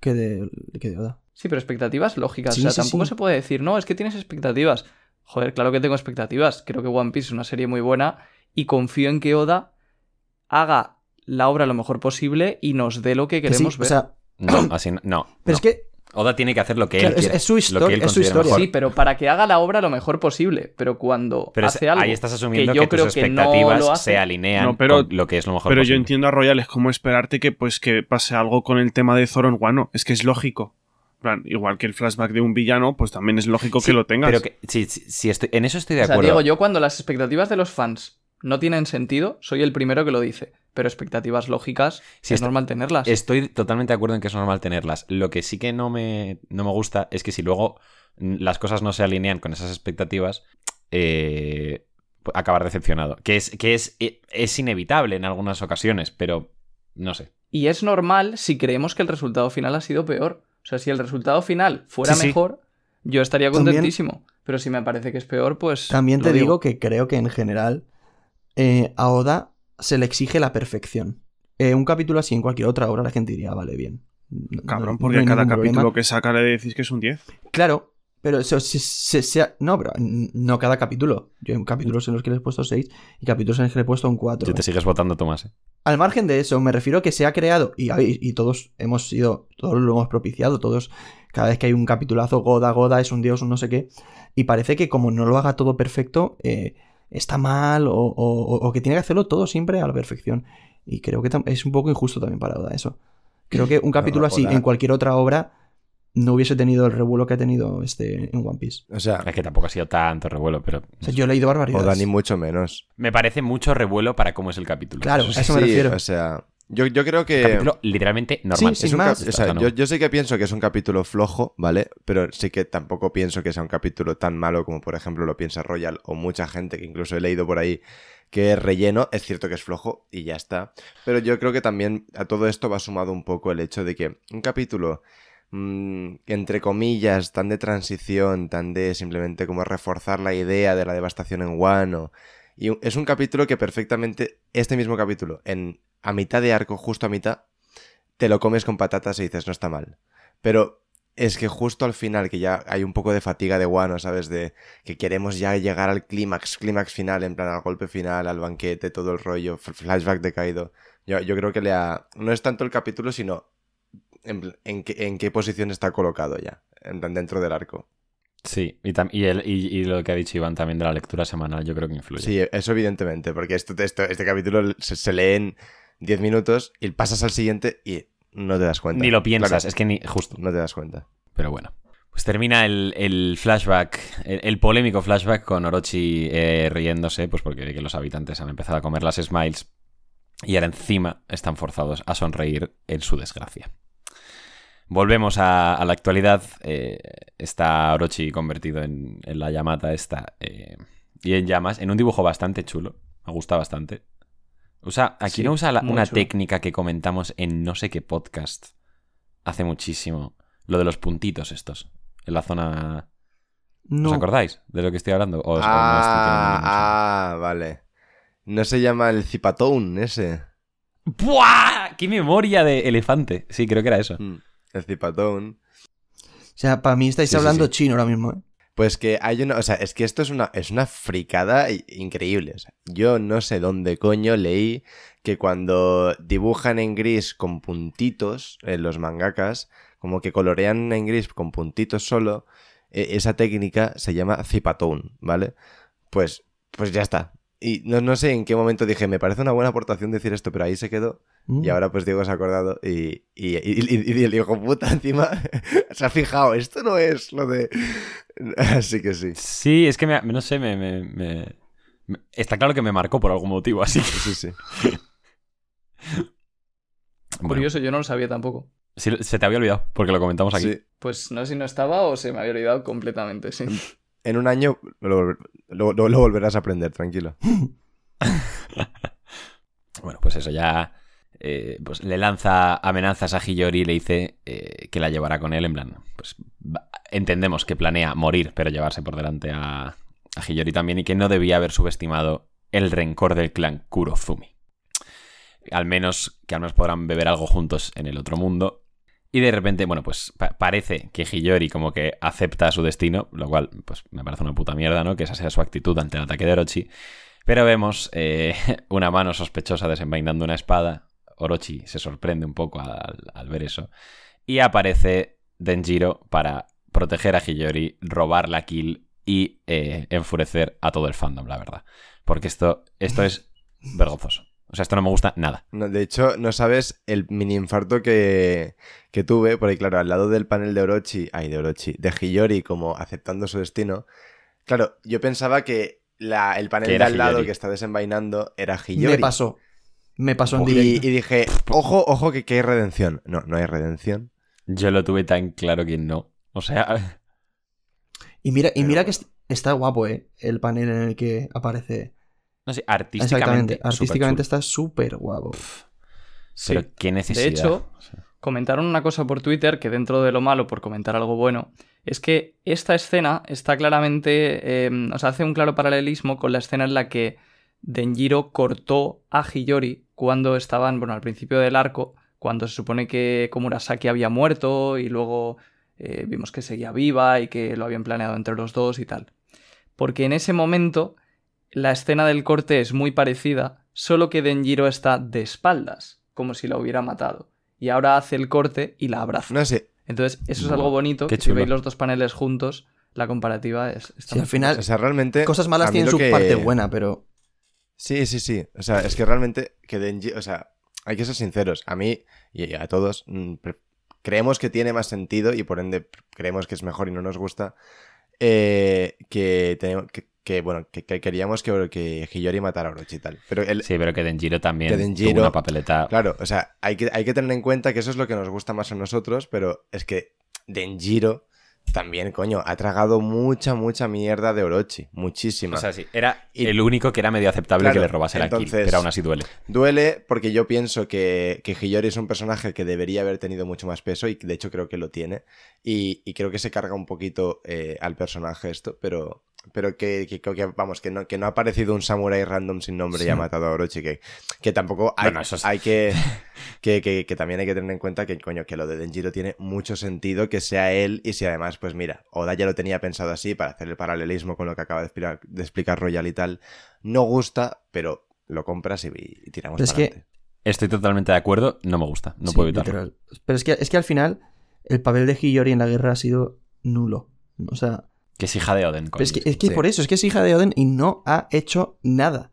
que de, que de Oda. Sí, pero expectativas lógicas. Sí, o sea, sí, tampoco sí. se puede decir, no, es que tienes expectativas. Joder, claro que tengo expectativas. Creo que One Piece es una serie muy buena y confío en que Oda haga la obra lo mejor posible y nos dé lo que Que sí, queremos o ver. sea, No, así no. no, pero no. es que Oda tiene que hacer lo que Claro, él es- quiere, es su que él es su historia. mejor. Sí, pero para que haga la obra lo mejor posible. Pero cuando Pero es- hace algo ahí estás asumiendo que que, yo creo tus que no expectativas lo hace, se alinean No, pero- con lo que es lo mejor Pero yo entiendo a Royal, es como esperarte que pues que pase algo con el tema de Zoro en Wano. Es que es lógico. Plan, igual que el flashback de un villano, pues también es lógico Sí, que lo tengas. Pero que, sí, sí, sí, estoy, en eso estoy de O sea, acuerdo. Diego, yo cuando las expectativas de los fans no tienen sentido, soy el primero que lo dice. Pero expectativas lógicas Sí, es está- normal tenerlas. Estoy totalmente de acuerdo en que es normal tenerlas. Lo que sí que no me, no me gusta es que si luego las cosas no se alinean con esas expectativas, eh, acabar decepcionado. Que, es, que es, e- es inevitable en algunas ocasiones, pero no sé. Y es normal si creemos que el resultado final ha sido peor. O sea, si el resultado final fuera Sí, sí. mejor, yo estaría También- contentísimo. Pero si me parece que es peor, pues. También te digo que creo que en general eh, a Oda se le exige la perfección. Eh, un capítulo así en cualquier otra obra la gente diría, "Ah, vale, bien. No- Cabrón, porque no cada capítulo problema. que saca le decís que es un 10. Claro, pero eso se, se- se- no, pero no cada capítulo. Yo hay capítulos en los que le he puesto 6 y capítulos en los que le he puesto un 4. Yo te sigues votando, Tomás. ¿eh? Al margen de eso, me refiero a que se ha creado, y, y- y todos hemos sido, todos lo hemos propiciado, todos, cada vez que hay un capitulazo, Goda, Goda, es un dios, un no sé qué, y parece que como no lo haga todo perfecto, eh, está mal, o, o- o que tiene que hacerlo todo siempre a la perfección. Y creo que es un poco injusto también para Oda eso. Creo que un capítulo así Oda- en cualquier otra obra no hubiese tenido el revuelo que ha tenido este en One Piece. O sea, Es que tampoco ha sido tanto revuelo, pero O sea, yo he leído barbaridades. Dani mucho menos. me parece mucho revuelo para cómo es el capítulo. Claro, Eso a sí. eso me refiero. O sea, yo, yo creo que... capítulo literalmente normal. Sí, Es un más. o sea, yo, yo sí que pienso que es un capítulo flojo, ¿vale? Pero sí que tampoco pienso que sea un capítulo tan malo como, por ejemplo, lo piensa Royal o mucha gente que incluso he leído por ahí que es relleno. Es cierto que es flojo y ya está. Pero yo creo que también a todo esto va sumado un poco el hecho de que un capítulo, mm, entre comillas, tan de transición, tan de simplemente como reforzar la idea de la devastación en Wano. Y es un capítulo que perfectamente, este mismo capítulo, en a mitad de arco, justo a mitad, te lo comes con patatas y dices, no está mal. Pero es que justo al final, que ya hay un poco de fatiga de Wano, ¿sabes? De que queremos ya llegar al clímax, clímax final, en plan al golpe final, al banquete, todo el rollo, flashback de Kaido. Yo, yo creo que le ha... No es tanto el capítulo, sino en qué, en qué posición está colocado ya, en plan dentro del arco. Sí, y, y, el- y- y lo que ha dicho Iván también de la lectura semanal, yo creo que influye. Sí, eso evidentemente, porque esto, esto- este capítulo se, se lee en 10 minutos y pasas al siguiente y no te das cuenta. Ni lo piensas, Claro, es que ni. Justo. No te das cuenta. Pero bueno. Pues termina el, el flashback, el, el polémico flashback con Orochi eh, riéndose, pues porque ve que los habitantes han empezado a comer las smiles y ahora encima están forzados a sonreír en su desgracia. Volvemos a, a la actualidad. eh, está Orochi convertido en, en la Yamata esta eh, y en llamas, en un dibujo bastante chulo. Me gusta bastante. Usa, aquí Sí, no usa la- una chulo. técnica que comentamos en no sé qué podcast hace muchísimo. Lo de los puntitos estos. En la zona. No. ¿Os acordáis de lo que estoy hablando? ¿O, o no estoy ah, ah, vale. No se llama el Cipatón ese. ¡Buah! ¡Qué memoria de elefante! Sí, creo que era eso. Mm, El Cipatón. O sea, para mí estáis Sí, hablando sí. chino ahora mismo, ¿eh? Pues que hay una. O sea, es que esto es una, es una fricada increíble. o sea, yo no sé dónde coño leí que cuando dibujan en gris con puntitos en los mangakas, como que colorean en gris con puntitos solo, e- esa técnica se llama Cipatón, ¿vale? Pues, pues ya está. Y no, no sé en qué momento dije, me parece una buena aportación decir esto, pero ahí se quedó. Mm. Y ahora pues Diego se ha acordado y, y, y- y- y el hijo puta encima se ha fijado, esto no es lo de... Así que sí. Sí, es que me, no sé, me, me- me- Está claro que me marcó por algún motivo, así. Sí, sí. Bueno, Curioso, yo no lo sabía tampoco. sí, se te había olvidado, porque lo comentamos aquí. Sí. Pues no sé si no estaba o se me había olvidado completamente, sí. En un año lo- lo- lo volverás a aprender, tranquilo. Bueno, pues eso, ya eh, pues le lanza amenazas a Hiyori y le dice eh, que la llevará con él, en plan, pues entendemos que planea morir, pero llevarse por delante a, a Hiyori también y que no debía haber subestimado el rencor del clan Kurozumi. Al menos que al menos podrán beber algo juntos en el otro mundo. Y de repente, bueno, pues pa- parece que Hiyori como que acepta su destino, lo cual pues me parece una puta mierda, ¿no? Que esa sea su actitud ante el ataque de Orochi. Pero vemos eh, una mano sospechosa desenvainando una espada. Orochi se sorprende un poco al, al ver eso. Y aparece Denjiro para proteger a Hiyori, robar la kill y eh, enfurecer a todo el fandom, la verdad. Porque esto, esto es vergonzoso. O sea, esto no me gusta nada. No, de hecho, no sabes el mini infarto que, que tuve, porque claro, al lado del panel de Orochi, ay, de Orochi, de Hiyori como aceptando su destino, claro, yo pensaba que la- el panel de al lado que está desenvainando era Hiyori. Me pasó. Me pasó en Y, directo. y dije, ojo, ojo, que, que hay redención. No, no hay redención. Yo lo tuve tan claro que no. O sea, Y mira, y mira que est- está guapo, ¿eh? El panel en el que aparece. no sé, artísticamente. Exactamente. Artísticamente está súper guapo. Sí. Pero qué necesidad. De hecho, comentaron una cosa por Twitter que dentro de lo malo, por comentar algo bueno, es que esta escena está claramente, eh, o sea, hace un claro paralelismo con la escena en la que Denjiro cortó a Hiyori cuando estaban, bueno, al principio del arco, cuando se supone que Komurasaki había muerto y luego eh, vimos que seguía viva y que lo habían planeado entre los dos y tal. Porque en ese momento la escena del corte es muy parecida, solo que Denjiro está de espaldas, como si la hubiera matado. Y ahora hace el corte y la abraza. No sé. Entonces, eso es algo bonito. qué que si chulo. veis los dos paneles juntos, la comparativa es. está Sí, al final, O sea, realmente. cosas malas tienen su que- parte buena, pero. Sí, sí, sí. O sea, es que realmente que Denji, o sea, hay que ser sinceros. A mí y a todos mm, creemos que tiene más sentido y por ende creemos que es mejor y no nos gusta eh, que, tenemos- que, que, bueno, que, que queríamos que, que Hiyori matara a Orochi y tal. Pero el, Sí, pero que Denjiro también Que Denjiro- tuvo una papeleta. Claro, o sea, hay que, hay que tener en cuenta que eso es lo que nos gusta más a nosotros, pero es que Denjiro también, coño, ha tragado mucha, mucha mierda de Orochi. Muchísima. O sea, sí, era Y- el único que era medio aceptable Claro, que le robase la kill, pero aún así duele. Duele porque yo pienso que, que Hiyori es un personaje que debería haber tenido mucho más peso y de hecho creo que lo tiene. Y, y creo que se carga un poquito eh, al personaje esto, pero, pero que, que- que- vamos, que no, que no ha aparecido un samurái random sin nombre y ha matado a Orochi. Que, que tampoco hay, Bueno, eso es- hay que, que, que- que también hay que tener en cuenta que, coño, que lo de Denjiro tiene mucho sentido que sea él y si además, pues mira, Oda ya lo tenía pensado así para hacer el paralelismo con lo que acaba de explicar, de explicar Royal y tal. No gusta, pero lo compras y, y tiramos para que- adelante. Estoy totalmente de acuerdo, no me gusta, no Sí, puedo evitarlo. literal. Pero es que, es que al final, el papel de Hiyori en la guerra ha sido nulo. O sea, Que es hija de Oden. pero es que, es que Sí. por eso, es que es hija de Oden y no ha hecho nada.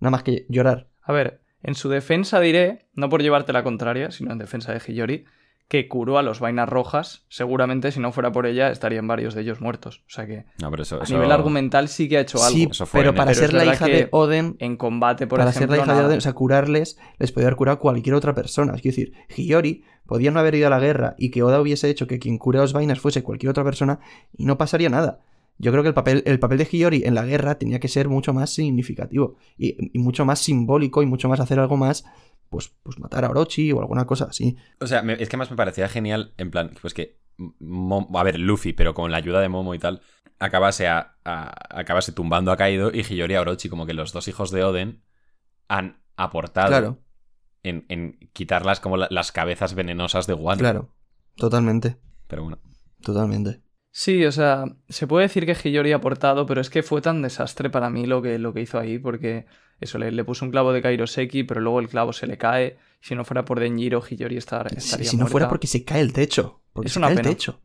Nada más que llorar. A ver, en su defensa diré, no por llevarte la contraria, sino en defensa de Hiyori, que curó a los vainas rojas. Seguramente, si no fuera por ella, estarían varios de ellos muertos. O sea que, No, pero eso, a eso- nivel argumental, sí que ha hecho algo. Sí, Eso fue pero en- para Pero ser la hija de Oden, En combate, por para ejemplo. ser la hija de. Oden, o sea, curarles, les podía haber curado cualquier otra persona. Es decir, Hiyori podía no haber ido a la guerra y que Oda hubiese hecho que quien cure a los vainas fuese cualquier otra persona y no pasaría nada. Yo creo que el papel, el papel de Hiyori en la guerra tenía que ser mucho más significativo y, y mucho más simbólico y mucho más hacer algo más, pues, pues matar a Orochi o alguna cosa así. O sea, me- es que más me parecía genial, en plan, pues que. Mo- a ver, Luffy, pero con la ayuda de Momo y tal, acabase, a, a- acabase tumbando a Kaido y Hiyori a Orochi, como que los dos hijos de Oden han aportado Claro, en, en quitarlas como la- las cabezas venenosas de Wano. claro. Totalmente, Pero bueno. totalmente. Sí, o sea, se puede decir que Hiyori ha aportado, pero es que fue tan desastre para mí lo que, lo que hizo ahí, porque eso, le, le puso un clavo de Kairoseki, pero luego el clavo se le cae. Si no fuera por Denjiro, Hiyori estar, Si, estaría si no fuera porque se cae el techo. Porque Es se una cae pena. el techo.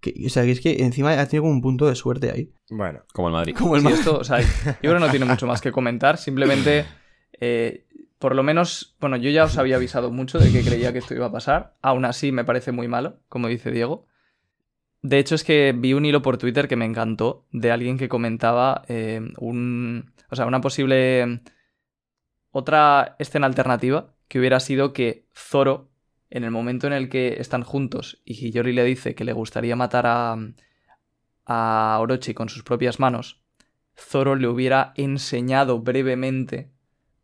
Que- o sea, que es que encima ha tenido como un punto de suerte ahí. Bueno, Como el Madrid. Como el Sí, ma- esto, o sea, yo creo que no tiene mucho más que comentar. Simplemente, eh, por lo menos, bueno, yo ya os había avisado mucho de que creía que esto iba a pasar. Aún así, me parece muy malo, como dice Diego. De hecho, es que vi un hilo por Twitter que me encantó de alguien que comentaba eh, un, o sea, una posible otra escena alternativa que hubiera sido que Zoro, en el momento en el que están juntos y Hiyori le dice que le gustaría matar a, a Orochi con sus propias manos, Zoro le hubiera enseñado brevemente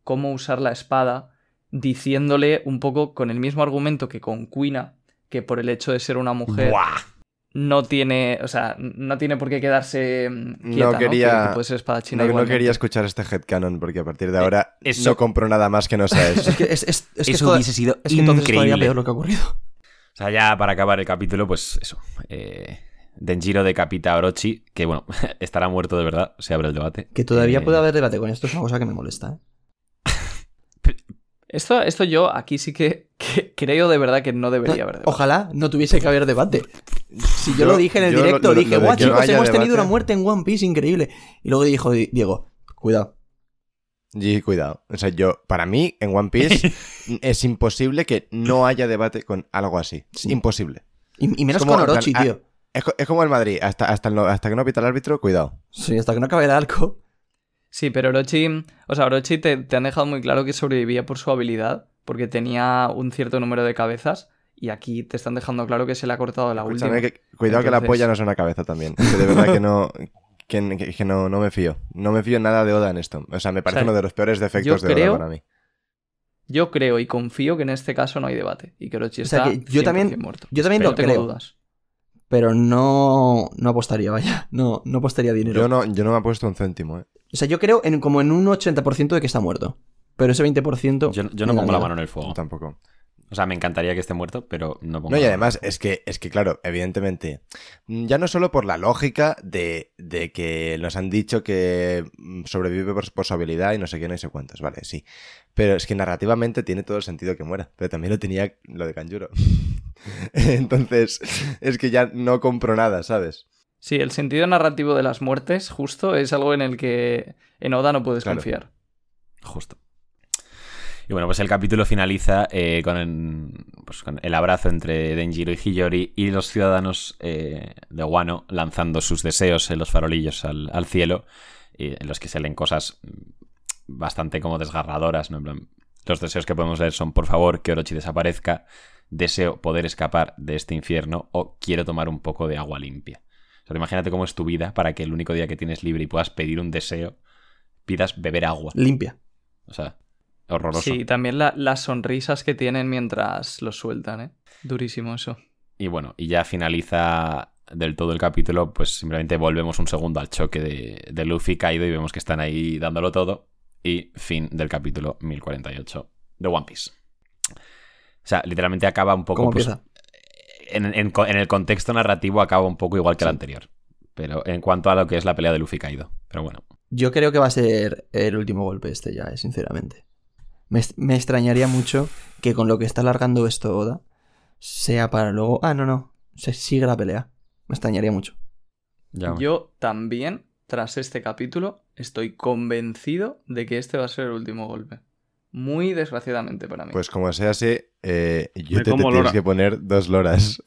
cómo usar la espada, diciéndole un poco con el mismo argumento que con Kuina, que por el hecho de ser una mujer ¡Buah! No tiene, o sea, no tiene por qué quedarse mm, quieta, ¿no? quería- Que- que puede ser espadachina no, no quería escuchar este headcanon porque a partir de ahora eso- no compro nada más que no sea eso. Es que, es, es- es que Eso toda- hubiese sido es que entonces es todavía increíble. peor lo que ha ocurrido. O sea, ya para acabar el capítulo, pues eso. Eh, Denjiro decapita a Orochi, que bueno, estará muerto de verdad, se abre el debate. Que todavía Eh, puede haber debate con esto es una cosa que me molesta. ¿eh? Esto, esto yo aquí sí que, que creo de verdad que no debería haber debate. Ojalá no tuviese que haber debate. Si yo, Yo- lo dije en el directo, lo- lo dije, guau, chicos, hemos tenido debate". una muerte en One Piece increíble. Y luego dijo Di- Diego, cuidado. Y cuidado. O sea, yo, para mí, en One Piece, es imposible que no haya debate con algo así. Es Sí. imposible. Y, y menos Es como, con plan, Orochi, ah, tío. Es, co- es como el Madrid. Hasta, hasta, no- hasta que no pita el árbitro, cuidado. Sí, hasta que no acabe el arco. Sí, pero Orochi, o sea, Orochi te, te han dejado muy claro que sobrevivía por su habilidad, porque tenía un cierto número de cabezas, y aquí te están dejando claro que se le ha cortado la última. Escúchame, que, cuidado que la polla no es una cabeza también. Que de verdad que no. Que, no, no me fío. No me fío nada de Oda en esto. O sea, me parece O sea, uno de los peores defectos de creo- Oda para mí. Yo creo y confío que en este caso no hay debate, y que Orochi O sea, está que yo 100% también- muerto. yo también Pero lo tengo creo. dudas. Pero no, no apostaría, vaya. No, no apostaría dinero. Yo no, yo no me he puesto un céntimo, ¿eh? O sea, yo creo en, como en un 80% de que está muerto. Pero ese 20%. Yo, yo no pongo la mano en el fuego. Tampoco. O sea, me encantaría que esté muerto, pero no pongo No, y la mano además, es que, es que, claro, evidentemente, mm, ya no solo por la lógica de, de que nos han dicho que mm, sobrevive por, por su habilidad y no sé qué, no sé cuántos, vale, sí. Pero es que narrativamente tiene todo el sentido que muera. Pero también lo tenía lo de Kanjuro. Entonces, es que ya no compro nada, ¿sabes? Sí, el sentido narrativo de las muertes, justo, es algo en el que en Oda no puedes Claro. confiar. Justo. Y bueno, pues el capítulo finaliza eh, con, el, pues con el abrazo entre Denjiro y Hiyori y los ciudadanos eh, de Wano lanzando sus deseos en los farolillos al, al cielo, y en los que se leen cosas bastante como desgarradoras, los deseos que podemos leer son, por favor, que Orochi desaparezca, deseo poder escapar de este infierno o quiero tomar un poco de agua limpia. O sea, imagínate cómo es tu vida para que el único día que tienes libre y puedas pedir un deseo, pidas beber agua. Limpia. O sea, horroroso. Sí, también la- las sonrisas que tienen mientras los sueltan, ¿eh? Durísimo eso. Y bueno, y ya finaliza del todo el capítulo, pues simplemente volvemos un segundo al choque de, de Luffy y Kaido y vemos que están ahí dándolo todo. Y fin del capítulo 1048 de One Piece. O sea, literalmente acaba un poco... ¿Cómo pues, empieza? en, en el contexto narrativo acaba un poco igual que el anterior. Pero en cuanto a lo que es la pelea de Luffy y Kaido. Pero bueno. Yo creo que va a ser el último golpe este ya, eh, sinceramente. Me, me extrañaría mucho que con lo que está alargando esto Oda sea para luego... Ah, no, no. Se sigue la pelea. Me extrañaría mucho. Ya Yo también, tras este capítulo, estoy convencido de que este va a ser el último golpe. Muy desgraciadamente para mí. Pues como sea así, eh, yo Me te, te tienes que poner dos loras.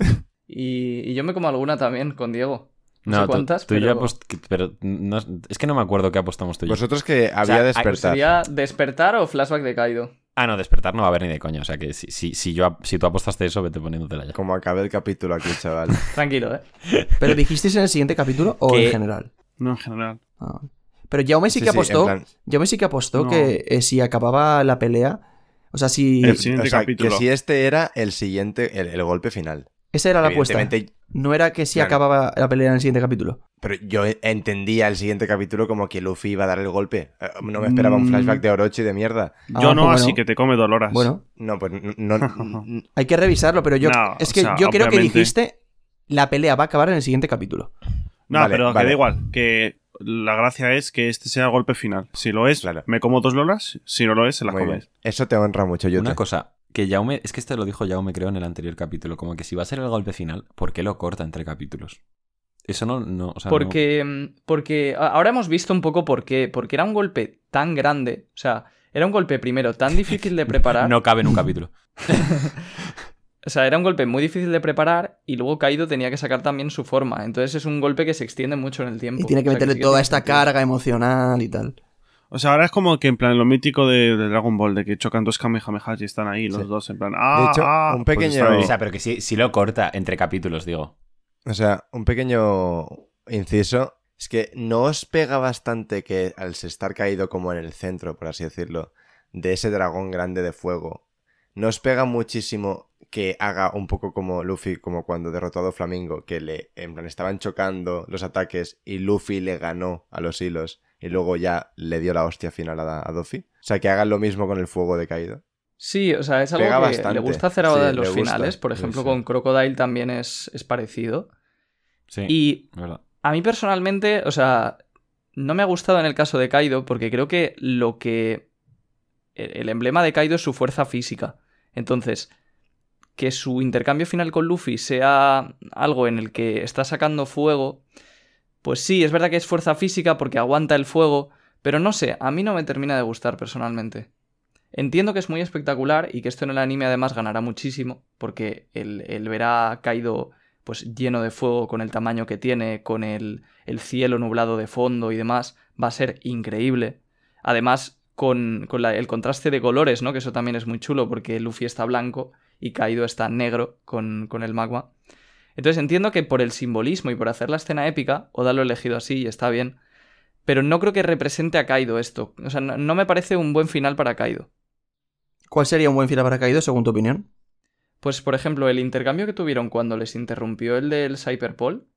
Y, y yo me como alguna también con Diego. No, No, sé tú- cuántas, tú y yo pero apost- que- pero no- es que no me acuerdo qué apostamos tú y yo. Vosotros que había sea, despertar. sería despertar o flashback de Kaido. Ah, no, despertar no va a haber ni de coño. O sea que si, si, si, yo, si tú apostaste eso, vete poniéndotela ya. Como acabé el capítulo aquí, chaval. Tranquilo, ¿eh? ¿Pero dijisteis en el siguiente capítulo o en general? No, en general. Ah. Pero Jaume sí, Sí, que apostó. plan- Jaume sí que apostó No. que eh, si acababa la pelea. O sea, si. El siguiente o sea, capítulo. que si este era el siguiente, el, el golpe final. Esa era la apuesta. No era que si Claro. acababa la pelea en el siguiente capítulo. Pero yo entendía el siguiente capítulo como que Luffy iba a dar el golpe. Eh, No me esperaba un Mm. flashback de Orochi de mierda. Yo Ah, no, pues así bueno. que te come doloras. Bueno, No, pues no. no- hay que revisarlo, pero yo. No, es o que sea, yo creo que dijiste. La pelea va a acabar en el siguiente capítulo. No, Vale, pero que vale. da igual. Que la gracia es que este sea el golpe final. Si lo es, Claro. me como dos loras. Si no lo es, se las coméis. Eso te honra mucho, yo Una cosa, que Jaume, es que esto lo dijo Jaume creo en el anterior capítulo, como que si va a ser el golpe final, ¿por qué lo corta entre capítulos? Eso no, no, o sea, no- Porque, mm, porque ahora hemos visto un poco por qué. Porque era un golpe tan grande. O sea, era un golpe primero tan difícil de preparar. no cabe en un capítulo. O sea, era un golpe muy difícil de preparar y luego Kaido tenía que sacar también su forma. Entonces es un golpe que se extiende mucho en el tiempo. Y tiene que O sea, meterle sí que toda esta sentido. carga emocional y tal. O sea, ahora es como que en plan lo mítico de, de Dragon Ball, de que chocan dos Kamehamehas y están ahí los Sí. dos, en plan. ¡Ah! De hecho, ah", un pues pequeño-. O sea, pero que si, si lo corta entre capítulos, digo. O sea, un pequeño inciso. Es que no os pega bastante que al estar caído como en el centro, por así decirlo, de ese dragón grande de fuego, no os pega muchísimo que haga un poco como Luffy, como cuando derrotó a Doflamingo, que le, en plan, estaban chocando los ataques y Luffy le ganó a los hilos y luego ya le dio la hostia final a, a Doffy. O sea, que hagan lo mismo con el fuego de caído. Sí, o sea, es algo Pega que bastante. le gusta hacer ahora Sí, en los finales. Por ejemplo, sí. con Crocodile también es, es parecido. Sí, Y verdad. a mí personalmente, o sea, no me ha gustado en el caso de Kaido porque creo que lo que... El el emblema de Kaido es su fuerza física. Entonces, que su intercambio final con Luffy sea algo en el que está sacando fuego, pues sí, es verdad que es fuerza física porque aguanta el fuego, pero no sé, a mí no me termina de gustar personalmente. Entiendo que es muy espectacular y que esto en el anime además ganará muchísimo, porque el, el ver a Kaido pues lleno de fuego con el tamaño que tiene, con el, el cielo nublado de fondo y demás, va a ser increíble. Además, con, con el contraste de colores, ¿no? Que eso también es muy chulo, porque Luffy está blanco y Kaido está negro con, con el magma. Entonces entiendo que por el simbolismo y por hacer la escena épica, Oda lo ha elegido así y está bien. Pero no creo que represente a Kaido esto. O sea, no, no me parece un buen final para Kaido. ¿Cuál sería un buen final para Kaido, según tu opinión? Pues, por ejemplo, el intercambio que tuvieron cuando les interrumpió el del Cyberpol,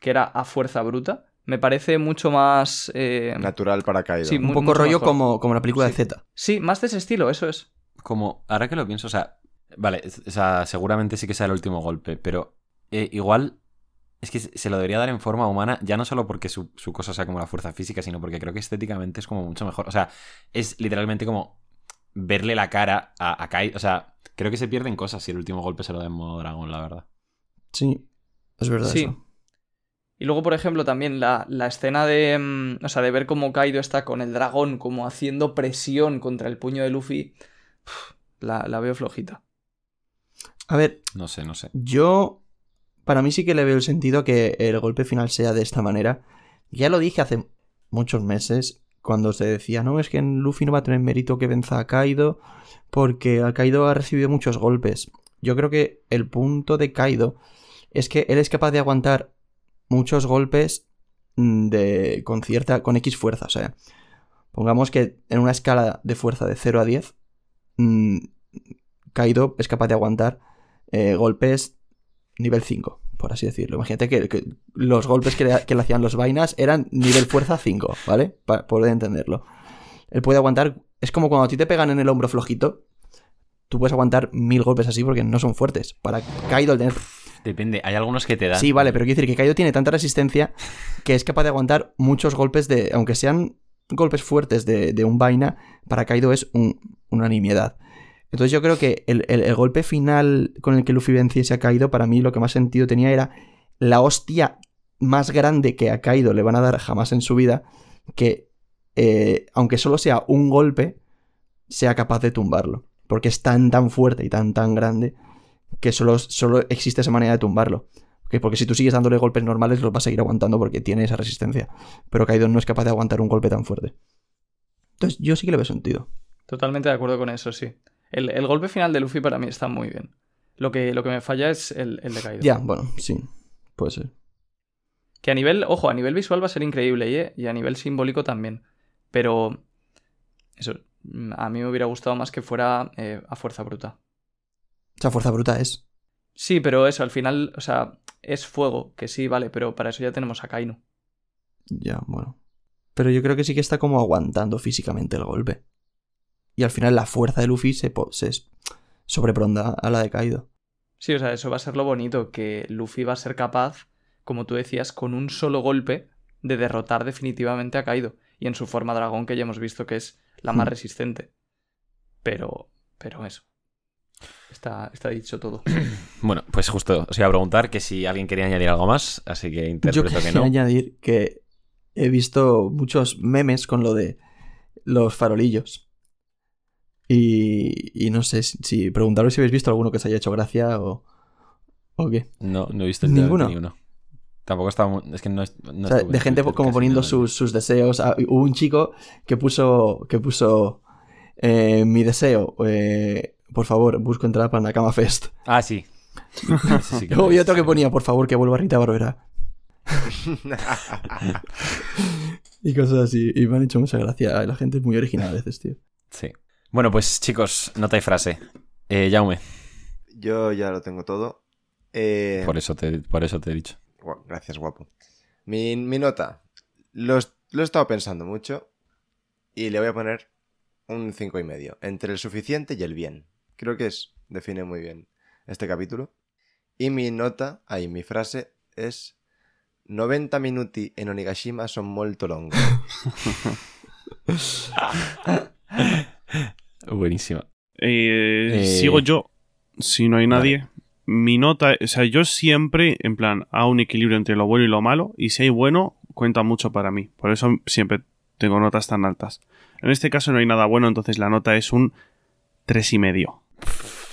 que era a fuerza bruta, me parece mucho más. eh, Natural para Kaido. Sí, Un poco rollo mejor. como, como la película Sí. de Z. Sí, más de ese estilo, eso es. Como, ahora que lo pienso, o sea, vale, o sea, seguramente sí que sea el último golpe, pero eh, igual es que se lo debería dar en forma humana, ya no solo porque su, su cosa sea como la fuerza física, sino porque creo que estéticamente es como mucho mejor. O sea, es literalmente como verle la cara a, a Kai. O sea, creo que se pierden cosas si el último golpe se lo da en modo dragón, la verdad. Sí, es verdad. Sí. eso. Y luego, por ejemplo, también la, la escena de. mm, O sea, de ver cómo Kaido está con el dragón, como haciendo presión contra el puño de Luffy. La, la veo flojita. A ver, No sé, no sé. yo. Para mí sí que le veo el sentido que el golpe final sea de esta manera. Ya lo dije hace muchos meses, cuando se decía, no, es que Luffy no va a tener mérito que venza a Kaido, porque a Kaido ha recibido muchos golpes. Yo creo que el punto de Kaido es que él es capaz de aguantar muchos golpes mm, de, con cierta, con X fuerza. O sea, pongamos que en una escala de fuerza de 0 a 10, mm, Kaido es capaz de aguantar eh, golpes nivel 5, por así decirlo. Imagínate que, que los golpes que le, que le hacían los vainas eran nivel fuerza 5, ¿vale? Para poder entenderlo. Él puede aguantar. Es como cuando a ti te pegan en el hombro flojito. Tú puedes aguantar mil golpes así porque no son fuertes. Para Kaido el tener Depende, hay algunos que te dan. Sí, vale, pero quiero decir que Kaido tiene tanta resistencia que es capaz de aguantar muchos golpes de. Aunque sean golpes fuertes de, de un vaina, para Kaido es un- una nimiedad. Entonces yo creo que el, el- golpe final con el que Luffy venciese a Kaido, para mí lo que más sentido tenía era la hostia más grande que a Kaido le van a dar jamás en su vida, que eh, aunque solo sea un golpe, sea capaz de tumbarlo. Porque es tan, tan fuerte y tan, tan grande que solo, solo existe esa manera de tumbarlo. Porque si tú sigues dándole golpes normales, los vas a seguir aguantando porque tiene esa resistencia. Pero Kaido no es capaz de aguantar un golpe tan fuerte. Entonces, yo sí que le veo sentido. Totalmente de acuerdo con eso, sí. El, el golpe final de Luffy para mí está muy bien. Lo que, lo que me falla es el, el de Kaido. Ya, bueno, sí. Puede ser. Que a nivel, ojo, a nivel visual va a ser increíble ¿eh? y a nivel simbólico también. Pero eso, a mí me hubiera gustado más que fuera eh, a fuerza bruta. Esa fuerza bruta es. Sí, pero eso, al final, o sea, es fuego, que sí, vale, pero para eso ya tenemos a Kainu. Ya, bueno. Pero yo creo que sí que está como aguantando físicamente el golpe. Y al final la fuerza de Luffy se, se sobrepronda a la de Kaido. Sí, o sea, eso va a ser lo bonito, que Luffy va a ser capaz, como tú decías, con un solo golpe de derrotar definitivamente a Kaido. Y en su forma dragón, que ya hemos visto que es la más Hmm. resistente. Pero, pero eso. Está, está dicho todo. Bueno, pues justo os iba a preguntar que si alguien quería añadir algo más, así que Yo interpreto que quería no. añadir que he visto muchos memes con lo de los farolillos. Y, y no sé si, si preguntaros si habéis visto alguno que os haya hecho gracia o, o qué. No, no he visto Ninguno. ninguno. Tampoco estaba. Es que no, es- no O sea, de gente Twitter como poniendo sus, sus deseos. Ah, hubo un chico que puso, que puso eh, mi deseo. eh, por favor, busco entrada para Nakama Fest. Ah, sí. Sí que otro que ponía, por favor, que vuelva Rita Barbera. y cosas así. Y me han hecho mucha gracia. La gente es muy original a veces, tío. Sí. Bueno, pues chicos, nota y frase. Eh, Jaume, Yo ya lo tengo todo. Eh, por, eso te, por eso te he dicho. Gracias, guapo. Mi, mi nota. Lo, es- lo he estado pensando mucho. Y le voy a poner un cinco y medio. Entre el suficiente y el bien. Creo que es. Define muy bien este capítulo. Y mi nota, ahí mi frase es 90 minuti en Onigashima son molto longo. Buenísima. Eh, Eh, Sigo yo. Si no hay nadie. Mi nota, o sea, yo siempre, en plan, hago un equilibrio entre lo bueno y lo malo, y si hay bueno, cuenta mucho para mí. Por eso siempre tengo notas tan altas. En este caso no hay nada bueno, entonces la nota es un tres y medio.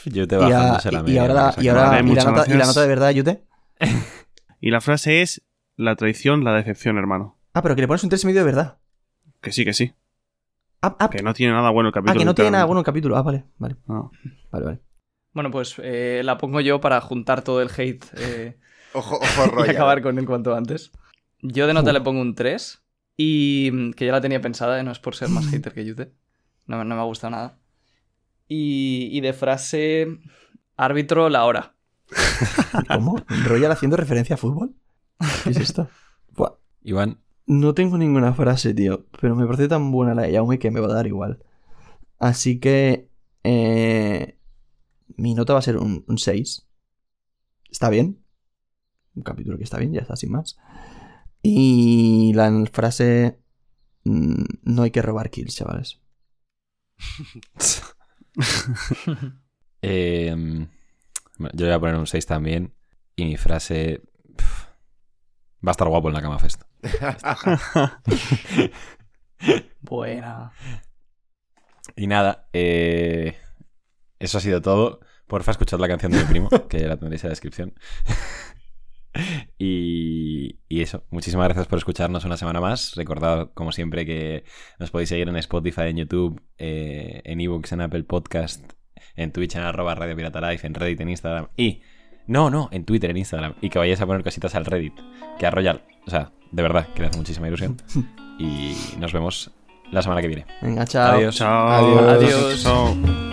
Yo te bajándose la y ahora, y, ahora- Vale, y la nota, y la nota de verdad, Yute. Y la frase es la traición, la decepción, hermano. Ah, pero que le pones un 3 y medio de verdad. Que sí, que sí. Ah, ah, Que no tiene nada bueno el ah, capítulo. que no tiene nada bueno el capítulo. Ah, vale, vale, No. vale, vale. Bueno, pues eh, la pongo yo para juntar todo el hate eh, Ojo, ojo, y Royal. acabar con él cuanto antes. Yo de nota le pongo un 3 y mm, que ya la tenía pensada, eh, no es por ser más hater que Yute. No, no me ha gustado nada. Y, y de frase, árbitro, la hora. ¿Cómo? ¿Royal haciendo referencia a fútbol? ¿Qué es esto? Buah, Iván, No tengo ninguna frase, tío. Pero me parece tan buena la de Yaume que me va a dar igual. Así que. eh, mi nota va a ser un, un 6. Está bien. Un capítulo que está bien, ya está, sin más. Y la frase. mm, No hay que robar kills, chavales. bueno, yo le voy a poner un 6 también. Y mi frase. Va a estar guapo en la cama fest. Buena. Y nada, eh, eso ha sido todo. Porfa, escuchad la canción de mi primo, que la tendréis en la descripción. y, eso, muchísimas gracias por escucharnos una semana más. Recordad, como siempre, que nos podéis seguir en Spotify, en YouTube, eh, en ebooks, en Apple Podcast, en Twitch, en arroba Radio Pirata Life, en Reddit, en Instagram y... No, no, en Twitter, en Instagram. Y que vayáis a poner cositas al Reddit. Que a Royal, o sea, de verdad, que le hace muchísima ilusión. Y nos vemos la semana que viene. Venga, chao. Adiós. Chao. Adiós. Adiós. Chao.